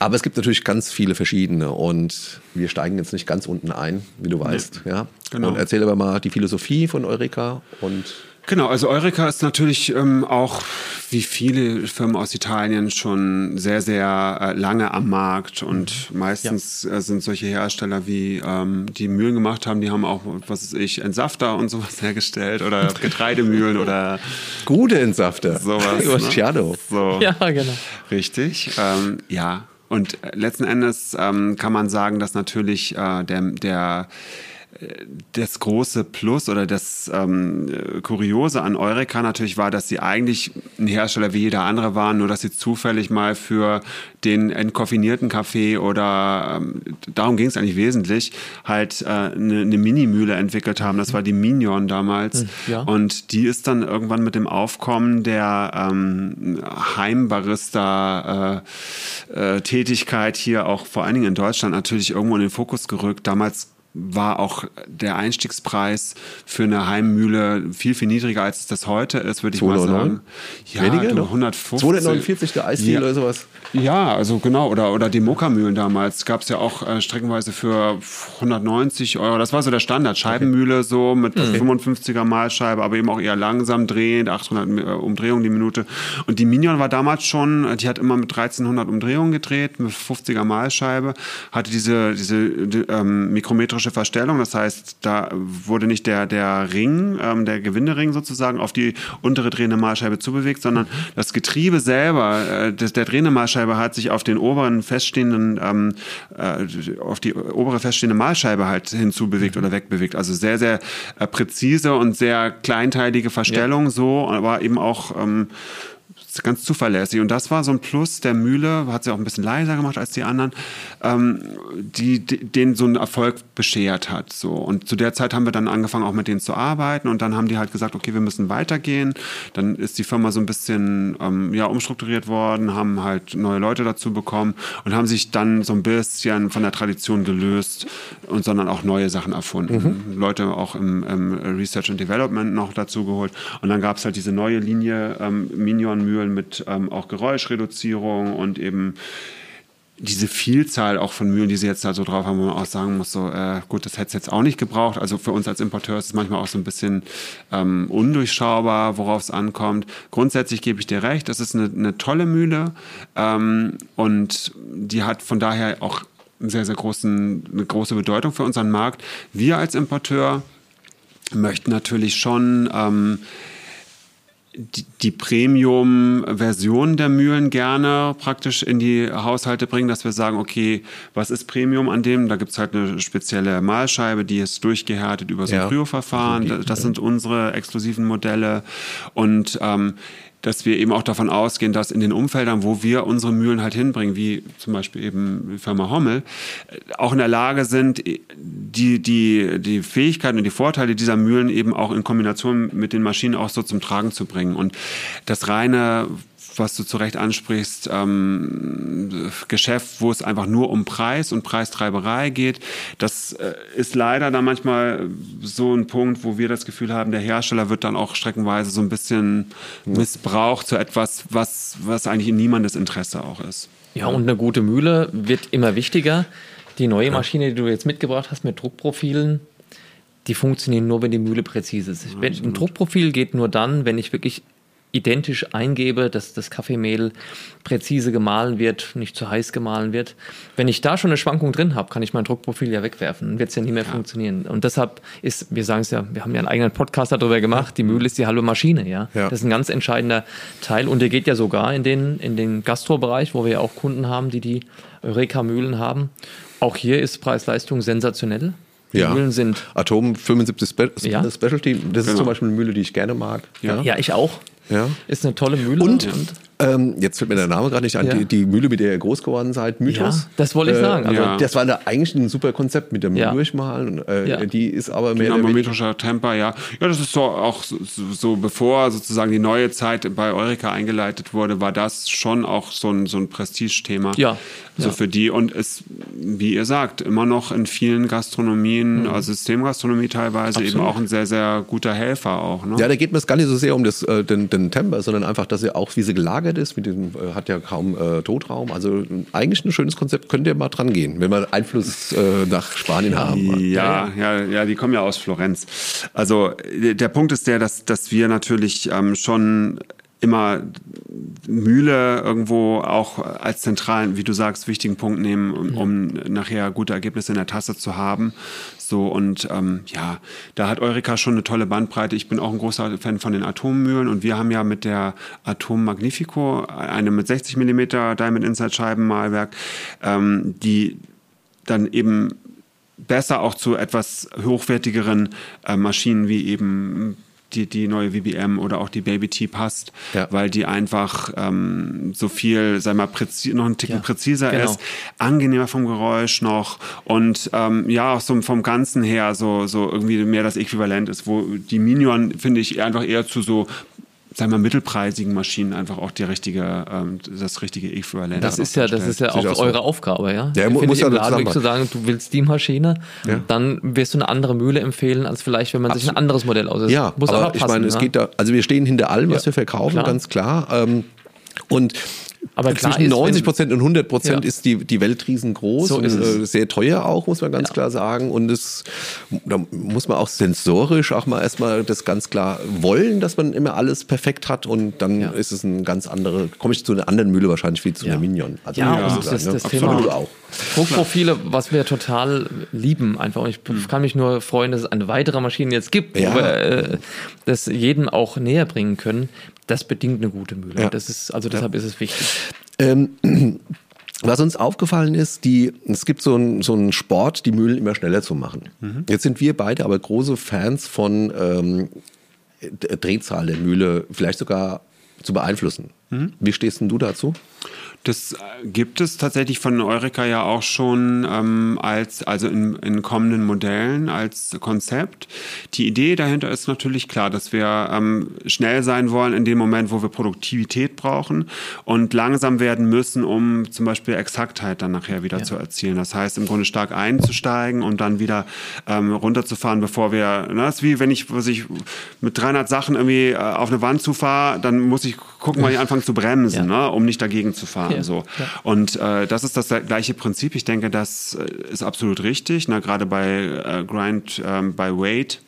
aber es gibt natürlich ganz viele verschiedene und wir steigen jetzt nicht ganz unten ein, wie du weißt. Nee, ja. Genau. Und erzähl aber mal die Philosophie von Eureka und Genau, also Eureka ist natürlich ähm, auch wie viele Firmen aus Italien schon sehr, sehr äh, lange am Markt und meistens ja. äh, sind solche Hersteller wie ähm, die Mühlen gemacht haben, die haben auch, was weiß ich, Entsafter und sowas [laughs] hergestellt oder [laughs] Getreidemühlen oder gute Entsafter. Sowas. ne? So. [laughs] Ja, genau. Richtig. Ähm, ja, und letzten Endes ähm, kann man sagen, dass natürlich äh, der, der das große Plus oder das ähm, Kuriose an Eureka natürlich war, dass sie eigentlich ein Hersteller wie jeder andere waren, nur dass sie zufällig mal für den entkoffinierten Kaffee oder ähm, darum ging es eigentlich wesentlich, halt äh, eine, eine Mini-Mühle entwickelt haben. Das war die Minion damals. Hm, ja. Und die ist dann irgendwann mit dem Aufkommen der ähm, Heimbarista-Tätigkeit äh, äh, hier auch vor allen Dingen in Deutschland natürlich irgendwo in den Fokus gerückt. Damals war auch der Einstiegspreis für eine Heimmühle viel, viel niedriger, als es das heute ist, würde ich mal sagen. Ja, Weniger? Du, 150. 249 der Eisdiel ja. oder sowas? Ja, also genau. Oder, oder die Mokka-Mühlen damals gab es ja auch äh, streckenweise für 190 Euro. Das war so der Standard. Scheibenmühle okay. so mit mhm. 55er Mahlscheibe, aber eben auch eher langsam drehend, 800 äh, Umdrehungen die Minute. Und die Minion war damals schon, die hat immer mit 1300 Umdrehungen gedreht, mit 50er Mahlscheibe, hatte diese, diese die, ähm, mikrometrische Verstellung. Das heißt, da wurde nicht der, der Ring, ähm, der Gewindering sozusagen auf die untere drehende Mahlscheibe zubewegt, sondern das Getriebe selber, äh, der, der drehende Mahlscheibe Mahlscheibe hat sich auf den oberen feststehenden, ähm, äh, auf die obere feststehende Mahlscheibe halt hinzubewegt mhm. oder wegbewegt. Also sehr, sehr äh, präzise und sehr kleinteilige Verstellung ja. so, aber eben auch ähm, ganz zuverlässig. Und das war so ein Plus der Mühle, hat sie auch ein bisschen leiser gemacht als die anderen, ähm, die, die denen so einen Erfolg beschert hat. So. Und zu der Zeit haben wir dann angefangen, auch mit denen zu arbeiten. Und dann haben die halt gesagt, okay, wir müssen weitergehen. Dann ist die Firma so ein bisschen ähm, ja, umstrukturiert worden, haben halt neue Leute dazu bekommen und haben sich dann so ein bisschen von der Tradition gelöst und sondern auch neue Sachen erfunden. Mhm. Leute auch im, im, Research and Development noch dazu geholt. Und dann gab es halt diese neue Linie ähm, Minion Mühlen mit ähm, auch Geräuschreduzierung und eben diese Vielzahl auch von Mühlen, die sie jetzt da so drauf haben, wo man auch sagen muss, so äh, gut, das hätte es jetzt auch nicht gebraucht. Also für uns als Importeur ist es manchmal auch so ein bisschen ähm, undurchschaubar, worauf es ankommt. Grundsätzlich gebe ich dir recht, das ist eine, eine tolle Mühle ähm, und die hat von daher auch sehr, sehr großen, eine große Bedeutung für unseren Markt. Wir als Importeur möchten natürlich schon ähm, die, die Premium-Version der Mühlen gerne praktisch in die Haushalte bringen, dass wir sagen, okay, was ist Premium an dem? Da gibt es halt eine spezielle Mahlscheibe, die ist durchgehärtet über so ein ja. Kryoverfahren. Also das sind unsere exklusiven Modelle. Und ähm, dass wir eben auch davon ausgehen, dass in den Umfeldern, wo wir unsere Mühlen halt hinbringen, wie zum Beispiel eben die Firma Hommel, auch in der Lage sind, die, die, die Fähigkeiten und die Vorteile dieser Mühlen eben auch in Kombination mit den Maschinen auch so zum Tragen zu bringen. Und das reine was du zu Recht ansprichst, ähm, Geschäft, wo es einfach nur um Preis und Preistreiberei geht. Das äh, ist leider dann manchmal so ein Punkt, wo wir das Gefühl haben, der Hersteller wird dann auch streckenweise so ein bisschen missbraucht zu etwas, was, was eigentlich in niemandes Interesse auch ist. Ja, und eine gute Mühle wird immer wichtiger. Die neue Maschine, die du jetzt mitgebracht hast mit Druckprofilen, die funktionieren nur, wenn die Mühle präzise ist. Ja, ein Druckprofil geht nur dann, wenn ich wirklich identisch eingebe, dass das Kaffeemehl präzise gemahlen wird, nicht zu heiß gemahlen wird. Wenn ich da schon eine Schwankung drin habe, kann ich mein Druckprofil ja wegwerfen. Dann wird es ja nie mehr ja. funktionieren. Und deshalb ist, wir sagen es ja, wir haben ja einen eigenen Podcast darüber gemacht, die Mühle ist die halbe Maschine. Ja? ja? Das ist ein ganz entscheidender Teil und der geht ja sogar in den, in den Gastrobereich, wo wir ja auch Kunden haben, die die Eureka-Mühlen haben. Auch hier ist Preis-Leistung sensationell. Die ja. Mühlen sind. Atom 75 Spe ja. Specialty, das genau. ist zum Beispiel eine Mühle, die ich gerne mag. Ja, ja ich auch. Ja. Ist eine tolle Mühle. Und, und ähm, jetzt fällt mir der Name gerade nicht an, ja. die, die, Mühle, mit der ihr groß geworden seid, Mythos. Ja, das wollte ich äh, sagen. Also, ja. Das war eine, eigentlich ein super Konzept mit dem ja. Durchmalen. Äh, die ist aber mehr. Dynamometrischer Temper, ja. Ja, das ist so auch so, so, bevor sozusagen die neue Zeit bei Eureka eingeleitet wurde, war das schon auch so ein, so ein Prestigethema. Ja. So für die. Und es, wie ihr sagt, immer noch in vielen Gastronomien, mhm. also Systemgastronomie teilweise, Absolut. eben auch ein sehr, sehr guter Helfer auch. Ne? Ja, da geht mir es gar nicht so sehr um das, äh, den, den Temper, sondern einfach, dass ihr auch, wie sie gelagert ist, mit diesem, äh, hat ja kaum äh, Totraum. Also eigentlich ein schönes Konzept, könnt ihr mal dran gehen, wenn wir Einfluss äh, nach Spanien haben. Ja, ja, ja, die kommen ja aus Florenz. Also der Punkt ist der, dass, dass wir natürlich ähm, schon immer Mühle irgendwo auch als zentralen, wie du sagst, wichtigen Punkt nehmen, um, um nachher gute Ergebnisse in der Tasse zu haben. So und ähm, ja, da hat Eureka schon eine tolle Bandbreite. Ich bin auch ein großer Fan von den Atommühlen und wir haben ja mit der Atom Magnifico eine mit 60 mm Diamond Inside Scheibenmalwerk, ähm, die dann eben besser auch zu etwas hochwertigeren äh, Maschinen wie eben die, die neue VBM oder auch die Baby T passt, ja. weil die einfach ähm, so viel, sag mal, präzi noch ein Ticken ja, präziser genau. ist, angenehmer vom Geräusch noch und ähm, ja, auch so vom Ganzen her so, so irgendwie mehr das Äquivalent ist, wo die Minion, finde ich, einfach eher zu so sagen wir mittelpreisigen Maschinen einfach auch die richtige, ähm, das richtige Äquivalent. Das ist ja, das ist ja auch, auch eure so. Aufgabe, ja. Der muss ja Laden zu sagen, du willst die Maschine, ja. dann wirst du eine andere Mühle empfehlen, als vielleicht, wenn man Absolut. sich ein anderes Modell aussucht. Ja, muss aber, aber passen, ich meine, es geht da, also wir stehen hinter allem, was ja. wir verkaufen, klar. ganz klar. Ähm, und aber zwischen 90 Prozent und 100 Prozent ja. ist die, die Welt riesengroß so und äh, sehr teuer auch, muss man ganz ja. klar sagen. Und es, da muss man auch sensorisch auch mal erstmal das ganz klar wollen, dass man immer alles perfekt hat und dann ja. ist es ein ganz andere, komme ich zu einer anderen Mühle wahrscheinlich wie zu einer Minion. Also ja, und das, ne? das Thema auch. Druckprofile, was wir total lieben einfach. Und ich mhm. kann mich nur freuen, dass es eine weitere Maschine jetzt gibt, wo wir äh, das jedem auch näher bringen können das bedingt eine gute Mühle. Ja. Das ist, also deshalb ja. ist es wichtig. Ähm, [clears throat] was uns aufgefallen ist, die, es gibt so einen so Sport, die Mühlen immer schneller zu machen. Mhm. Jetzt sind wir beide aber große Fans von ähm, Drehzahl der Mühle, vielleicht sogar zu beeinflussen. Mhm. Wie stehst denn du dazu? Das gibt es tatsächlich von Eureka ja auch schon ähm, als, also in, in kommenden Modellen als Konzept. Die Idee dahinter ist natürlich klar, dass wir ähm, schnell sein wollen in dem Moment, wo wir Produktivität brauchen und langsam werden müssen, um zum Beispiel Exaktheit dann nachher wieder ja. zu erzielen. Das heißt, im Grunde stark einzusteigen und dann wieder ähm, runterzufahren, bevor wir, ne, das ist wie wenn ich, was ich mit 300 Sachen irgendwie äh, auf eine Wand zufahre, dann muss ich gucken, wann ich anfange zu bremsen, ja. ne, um nicht dagegen zu fahren. Ja. So. Und äh, das ist das gleiche Prinzip. Ich denke, das äh, ist absolut richtig. Na, gerade bei äh, Grind, ähm, bei Weight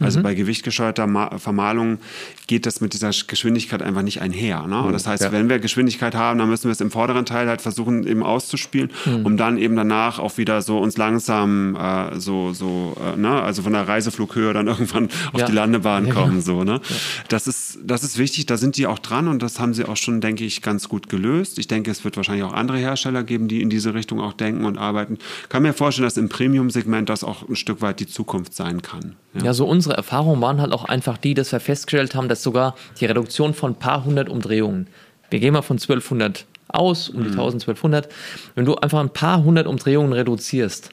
also mhm. bei gewichtgesteuerter Vermahlung geht das mit dieser Geschwindigkeit einfach nicht einher. Ne? Mhm. Das heißt, ja. wenn wir Geschwindigkeit haben, dann müssen wir es im vorderen Teil halt versuchen eben auszuspielen, mhm. um dann eben danach auch wieder so uns langsam äh, so, so äh, ne? also von der Reiseflughöhe dann [laughs] irgendwann auf ja. die Landebahn ja, kommen. So, ne? Das, ist, das ist wichtig, da sind die auch dran und das haben sie auch schon, denke ich, ganz gut gelöst. Ich denke, es wird wahrscheinlich auch andere Hersteller geben, die in diese Richtung auch denken und arbeiten. Ich kann mir vorstellen, dass im Premium-Segment das auch ein Stück weit die Zukunft sein kann. Ja, so unsere Erfahrungen waren halt auch einfach die, dass wir festgestellt haben, dass sogar die Reduktion von ein paar hundert Umdrehungen, wir gehen mal von 1200 aus, um die 1200, mhm. wenn du einfach ein paar hundert Umdrehungen reduzierst,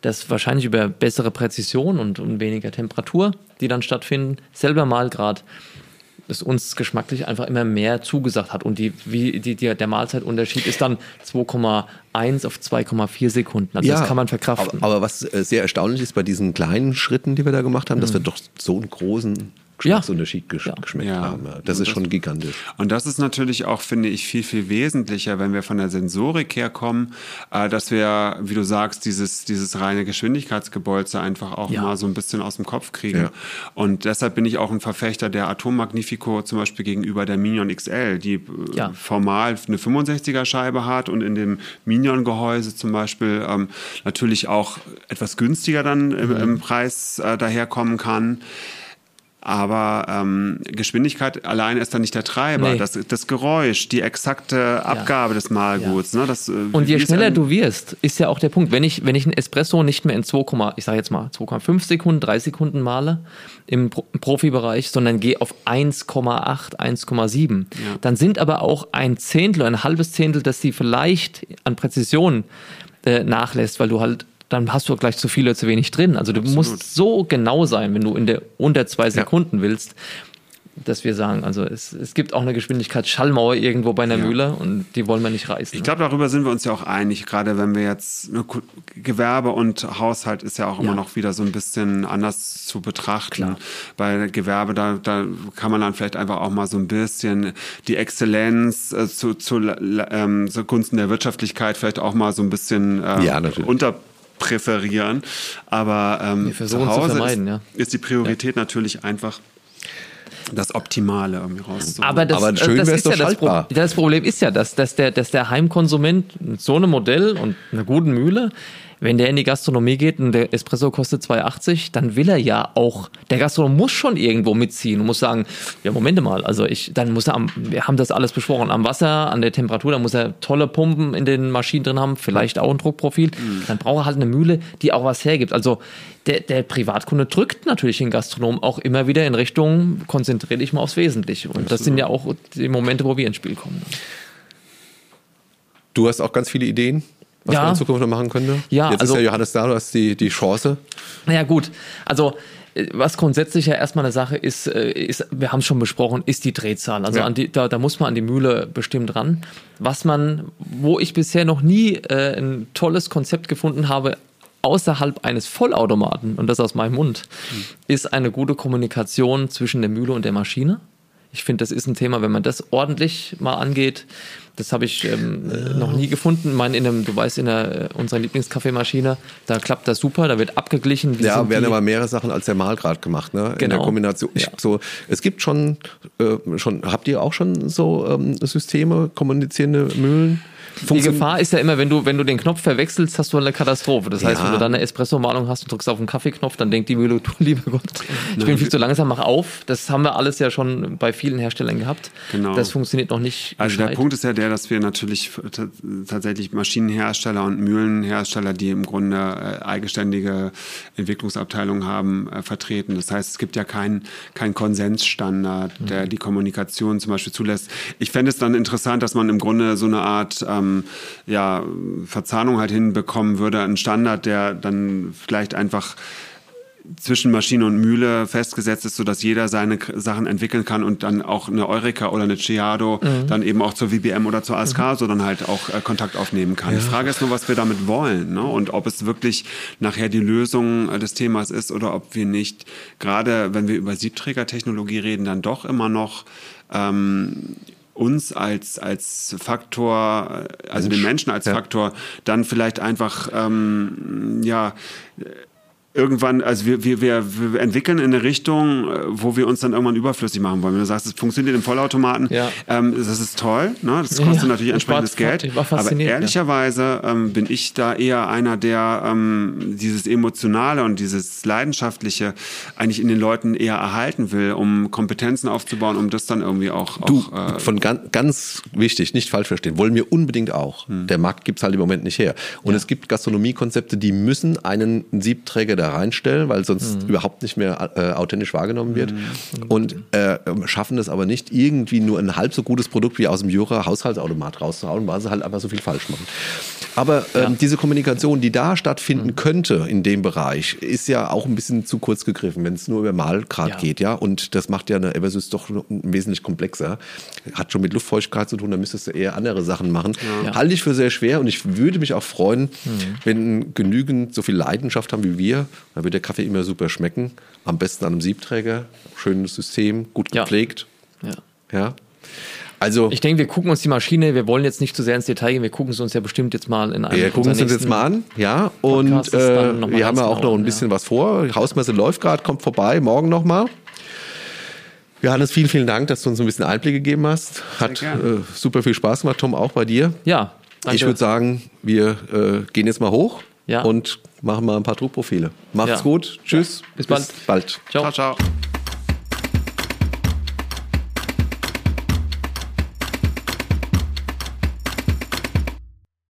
das wahrscheinlich über bessere Präzision und, und weniger Temperatur, die dann stattfinden, selber mal gerade es uns geschmacklich einfach immer mehr zugesagt hat. Und die, wie, die, die, der Mahlzeitunterschied ist dann 2,1 auf 2,4 Sekunden. Also ja, das kann man verkraften. Aber, aber, was äh, sehr erstaunlich ist bei diesen kleinen Schritten, die wir da gemacht haben, mhm. dass wir doch so einen großen Geschmacksunterschied ja. geschmeckt ja. haben. Das ist schon gigantisch. Und das ist natürlich auch, finde ich, viel, viel wesentlicher, wenn wir von der Sensorik herkommen, äh, dass wir, wie du sagst, dieses, dieses reine Geschwindigkeitsgebolze einfach auch ja. mal so ein bisschen aus dem Kopf kriegen. Und deshalb bin ich auch ein Verfechter der Atom Magnifico zum Beispiel gegenüber der Minion XL, die äh, formal eine 65er Scheibe hat und in dem Minion-Gehäuse zum Beispiel ähm, natürlich auch etwas günstiger dann mhm. im, im Preis äh, daherkommen kann. Aber ähm, Geschwindigkeit allein ist dann nicht der Treiber. Nee. Das, das Geräusch, die exakte Abgabe ja. des Malguts. Ja. Ne, das, äh, und je schneller du wirst, ist ja auch der Punkt. Wenn ich, wenn ich einen Espresso nicht mehr in 2, ich sage jetzt mal 2,5 Sekunden, 3 Sekunden male im, Pro Profibereich, sondern gehe auf 1,8, 1,7, ja. dann sind aber auch ein Zehntel, ein halbes Zehntel, dass sie vielleicht an Präzision äh, nachlässt, weil du halt dann hast du gleich zu viel oder zu wenig drin. Also du Absolut. musst so genau sein, wenn du in der unter zwei Sekunden ja. willst, dass wir sagen, also es, es gibt auch eine Geschwindigkeitsschallmauer irgendwo bei einer ja. Mühle und die wollen wir nicht reißen. Ich glaube, darüber sind wir uns ja auch einig, gerade wenn wir jetzt Gewerbe und Haushalt ist ja auch immer ja. noch wieder so ein bisschen anders zu betrachten. Klar. Bei Gewerbe, da, da kann man dann vielleicht einfach auch mal so ein bisschen die Exzellenz äh, zu, zu ähm, zugunsten der Wirtschaftlichkeit vielleicht auch mal so ein bisschen äh, ja, unter präferieren. Aber ähm, zu Hause zu ist, ja. ist, die Priorität ja. natürlich einfach das Optimale irgendwie rauszuholen. Aber, das, Aber schön das wäre ist doch ja das, Pro das Problem ist ja, dass, dass, der, dass der Heimkonsument mit so einem Modell und einer guten Mühle, wenn der in die Gastronomie geht und der Espresso kostet 2,80, dann will er ja auch, der Gastronom muss schon irgendwo mitziehen und muss sagen, ja, Moment mal, also ich, dann muss er am, wir haben das alles besprochen, am Wasser, an der Temperatur, da muss er tolle Pumpen in den Maschinen drin haben, vielleicht auch ein Druckprofil, dann braucht er halt eine Mühle, die auch was hergibt. Also der, der Privatkunde drückt natürlich den Gastronom auch immer wieder in Richtung, konzentriere dich mal aufs Wesentliche. Und das sind ja auch die Momente, wo wir ins Spiel kommen. Du hast auch ganz viele Ideen, was Ja. man in Zukunft noch machen könnte. Ja, Jetzt also- ist ja Johannes da, du hast die, die Chance. Naja, gut. Also, äh, was grundsätzlich ja erstmal eine Sache ist, äh, ist wir haben es schon besprochen, ist die Drehzahl. Also Ja. die, da, da muss man an die Mühle bestimmt ran. Was man, wo ich bisher noch nie äh, ein tolles Konzept gefunden habe, außerhalb eines Vollautomaten, und das aus meinem Mund, ist eine gute Kommunikation zwischen der Mühle und der Maschine. Ich finde, das ist ein Thema, wenn man das ordentlich mal angeht, das habe ich ähm, noch nie gefunden. Ich meine, in einem, du weißt, in der, unserer Lieblingskaffeemaschine, da klappt das super, da wird abgeglichen. Ja, werden aber mehrere Sachen als der Mal gerade gemacht, ne? In der Genau. Kombination. Ja. so, es gibt schon, äh, schon, habt ihr auch schon so ähm, Systeme, kommunizierende Mühlen? Die Gefahr ist ja immer, wenn du, wenn du den Knopf verwechselst, hast du eine Katastrophe. Das heißt, Ja. wenn du dann eine Espresso-Malung hast und drückst auf den Kaffeeknopf, dann denkt die Mühle, du [laughs] lieber Gott, ich bin viel zu langsam, mach auf. Das haben wir alles ja schon bei vielen Herstellern gehabt. Genau. Das funktioniert noch nicht. Also der gescheit. Punkt ist ja der, dass wir natürlich tatsächlich Maschinenhersteller und Mühlenhersteller, die im Grunde äh, eigenständige Entwicklungsabteilungen haben, äh, vertreten. Das heißt, es gibt ja keinen kein Konsensstandard, der die Kommunikation zum Beispiel zulässt. Ich fände es dann interessant, dass man im Grunde so eine Art ähm, ja, Verzahnung halt hinbekommen würde, einen Standard, der dann vielleicht einfach zwischen Maschine und Mühle festgesetzt ist, sodass jeder seine Sachen entwickeln kann und dann auch eine Eureka oder eine Chiado dann eben auch zur VBM oder zur ASK so dann halt auch äh, Kontakt aufnehmen kann. Die Frage ist nur, was wir damit wollen ne? und ob es wirklich nachher die Lösung äh, des Themas ist oder ob wir nicht, gerade wenn wir über Siebträgertechnologie reden, dann doch immer noch ähm, uns als, als Faktor, also den Menschen als Ja. Faktor, dann vielleicht einfach, ähm, ja, irgendwann, also wir, wir, wir, wir entwickeln in eine Richtung, äh, wo wir uns dann irgendwann überflüssig machen wollen. Wenn du sagst, es funktioniert im Vollautomaten, Ja. ähm, das ist toll, ne? das kostet Ja, natürlich entsprechendes Geld. aber ja. ehrlicherweise ähm, bin ich da eher einer, der ähm, dieses Emotionale und dieses Leidenschaftliche eigentlich in den Leuten eher erhalten will, um Kompetenzen aufzubauen, um das dann irgendwie auch, Du, auch äh, von ganz, ganz wichtig, nicht falsch verstehen, wollen wir unbedingt auch. Hm. Der Markt gibt's halt im Moment nicht her. Und es gibt Gastronomiekonzepte, die müssen einen Siebträger da reinstellen, weil sonst Hm. überhaupt nicht mehr äh, authentisch wahrgenommen wird. Und äh, schaffen es aber nicht, irgendwie nur ein halb so gutes Produkt wie aus dem Jura Haushaltsautomat rauszuhauen, weil sie halt einfach so viel falsch machen. Aber ähm, diese Kommunikation, die da stattfinden Hm. könnte in dem Bereich, ist ja auch ein bisschen zu kurz gegriffen, wenn es nur über Malgrad Ja. geht, ja. Und das macht ja eine Eversys doch wesentlich komplexer. Hat schon mit Luftfeuchtigkeit zu tun, da müsstest du eher andere Sachen machen. Ja. Halte ich für sehr schwer und ich würde mich auch freuen, Mhm. wenn genügend so viel Leidenschaft haben wie wir, dann wird der Kaffee immer super schmecken. Am besten an einem Siebträger, schönes System, gut Ja. gepflegt. Ja. Ja. Also, Ich denke, wir gucken uns die Maschine, wir wollen jetzt nicht zu sehr ins Detail gehen, wir gucken es uns ja bestimmt jetzt mal in einem wir gucken uns jetzt mal an, ja. Und Podcasts äh, wir haben ja auch genau noch ein an, bisschen was vor. Die Hausmesse läuft gerade, kommt vorbei, morgen nochmal. Johannes, vielen, vielen Dank, dass du uns ein bisschen Einblick gegeben hast. Hat äh, super viel Spaß gemacht, Tom, auch bei dir. Ja, danke. Ich würde sagen, wir äh, gehen jetzt mal hoch Ja. und machen mal ein paar Druckprofile. Macht's Ja. gut. Tschüss. Bis bald. bald. Ciao. ciao, ciao.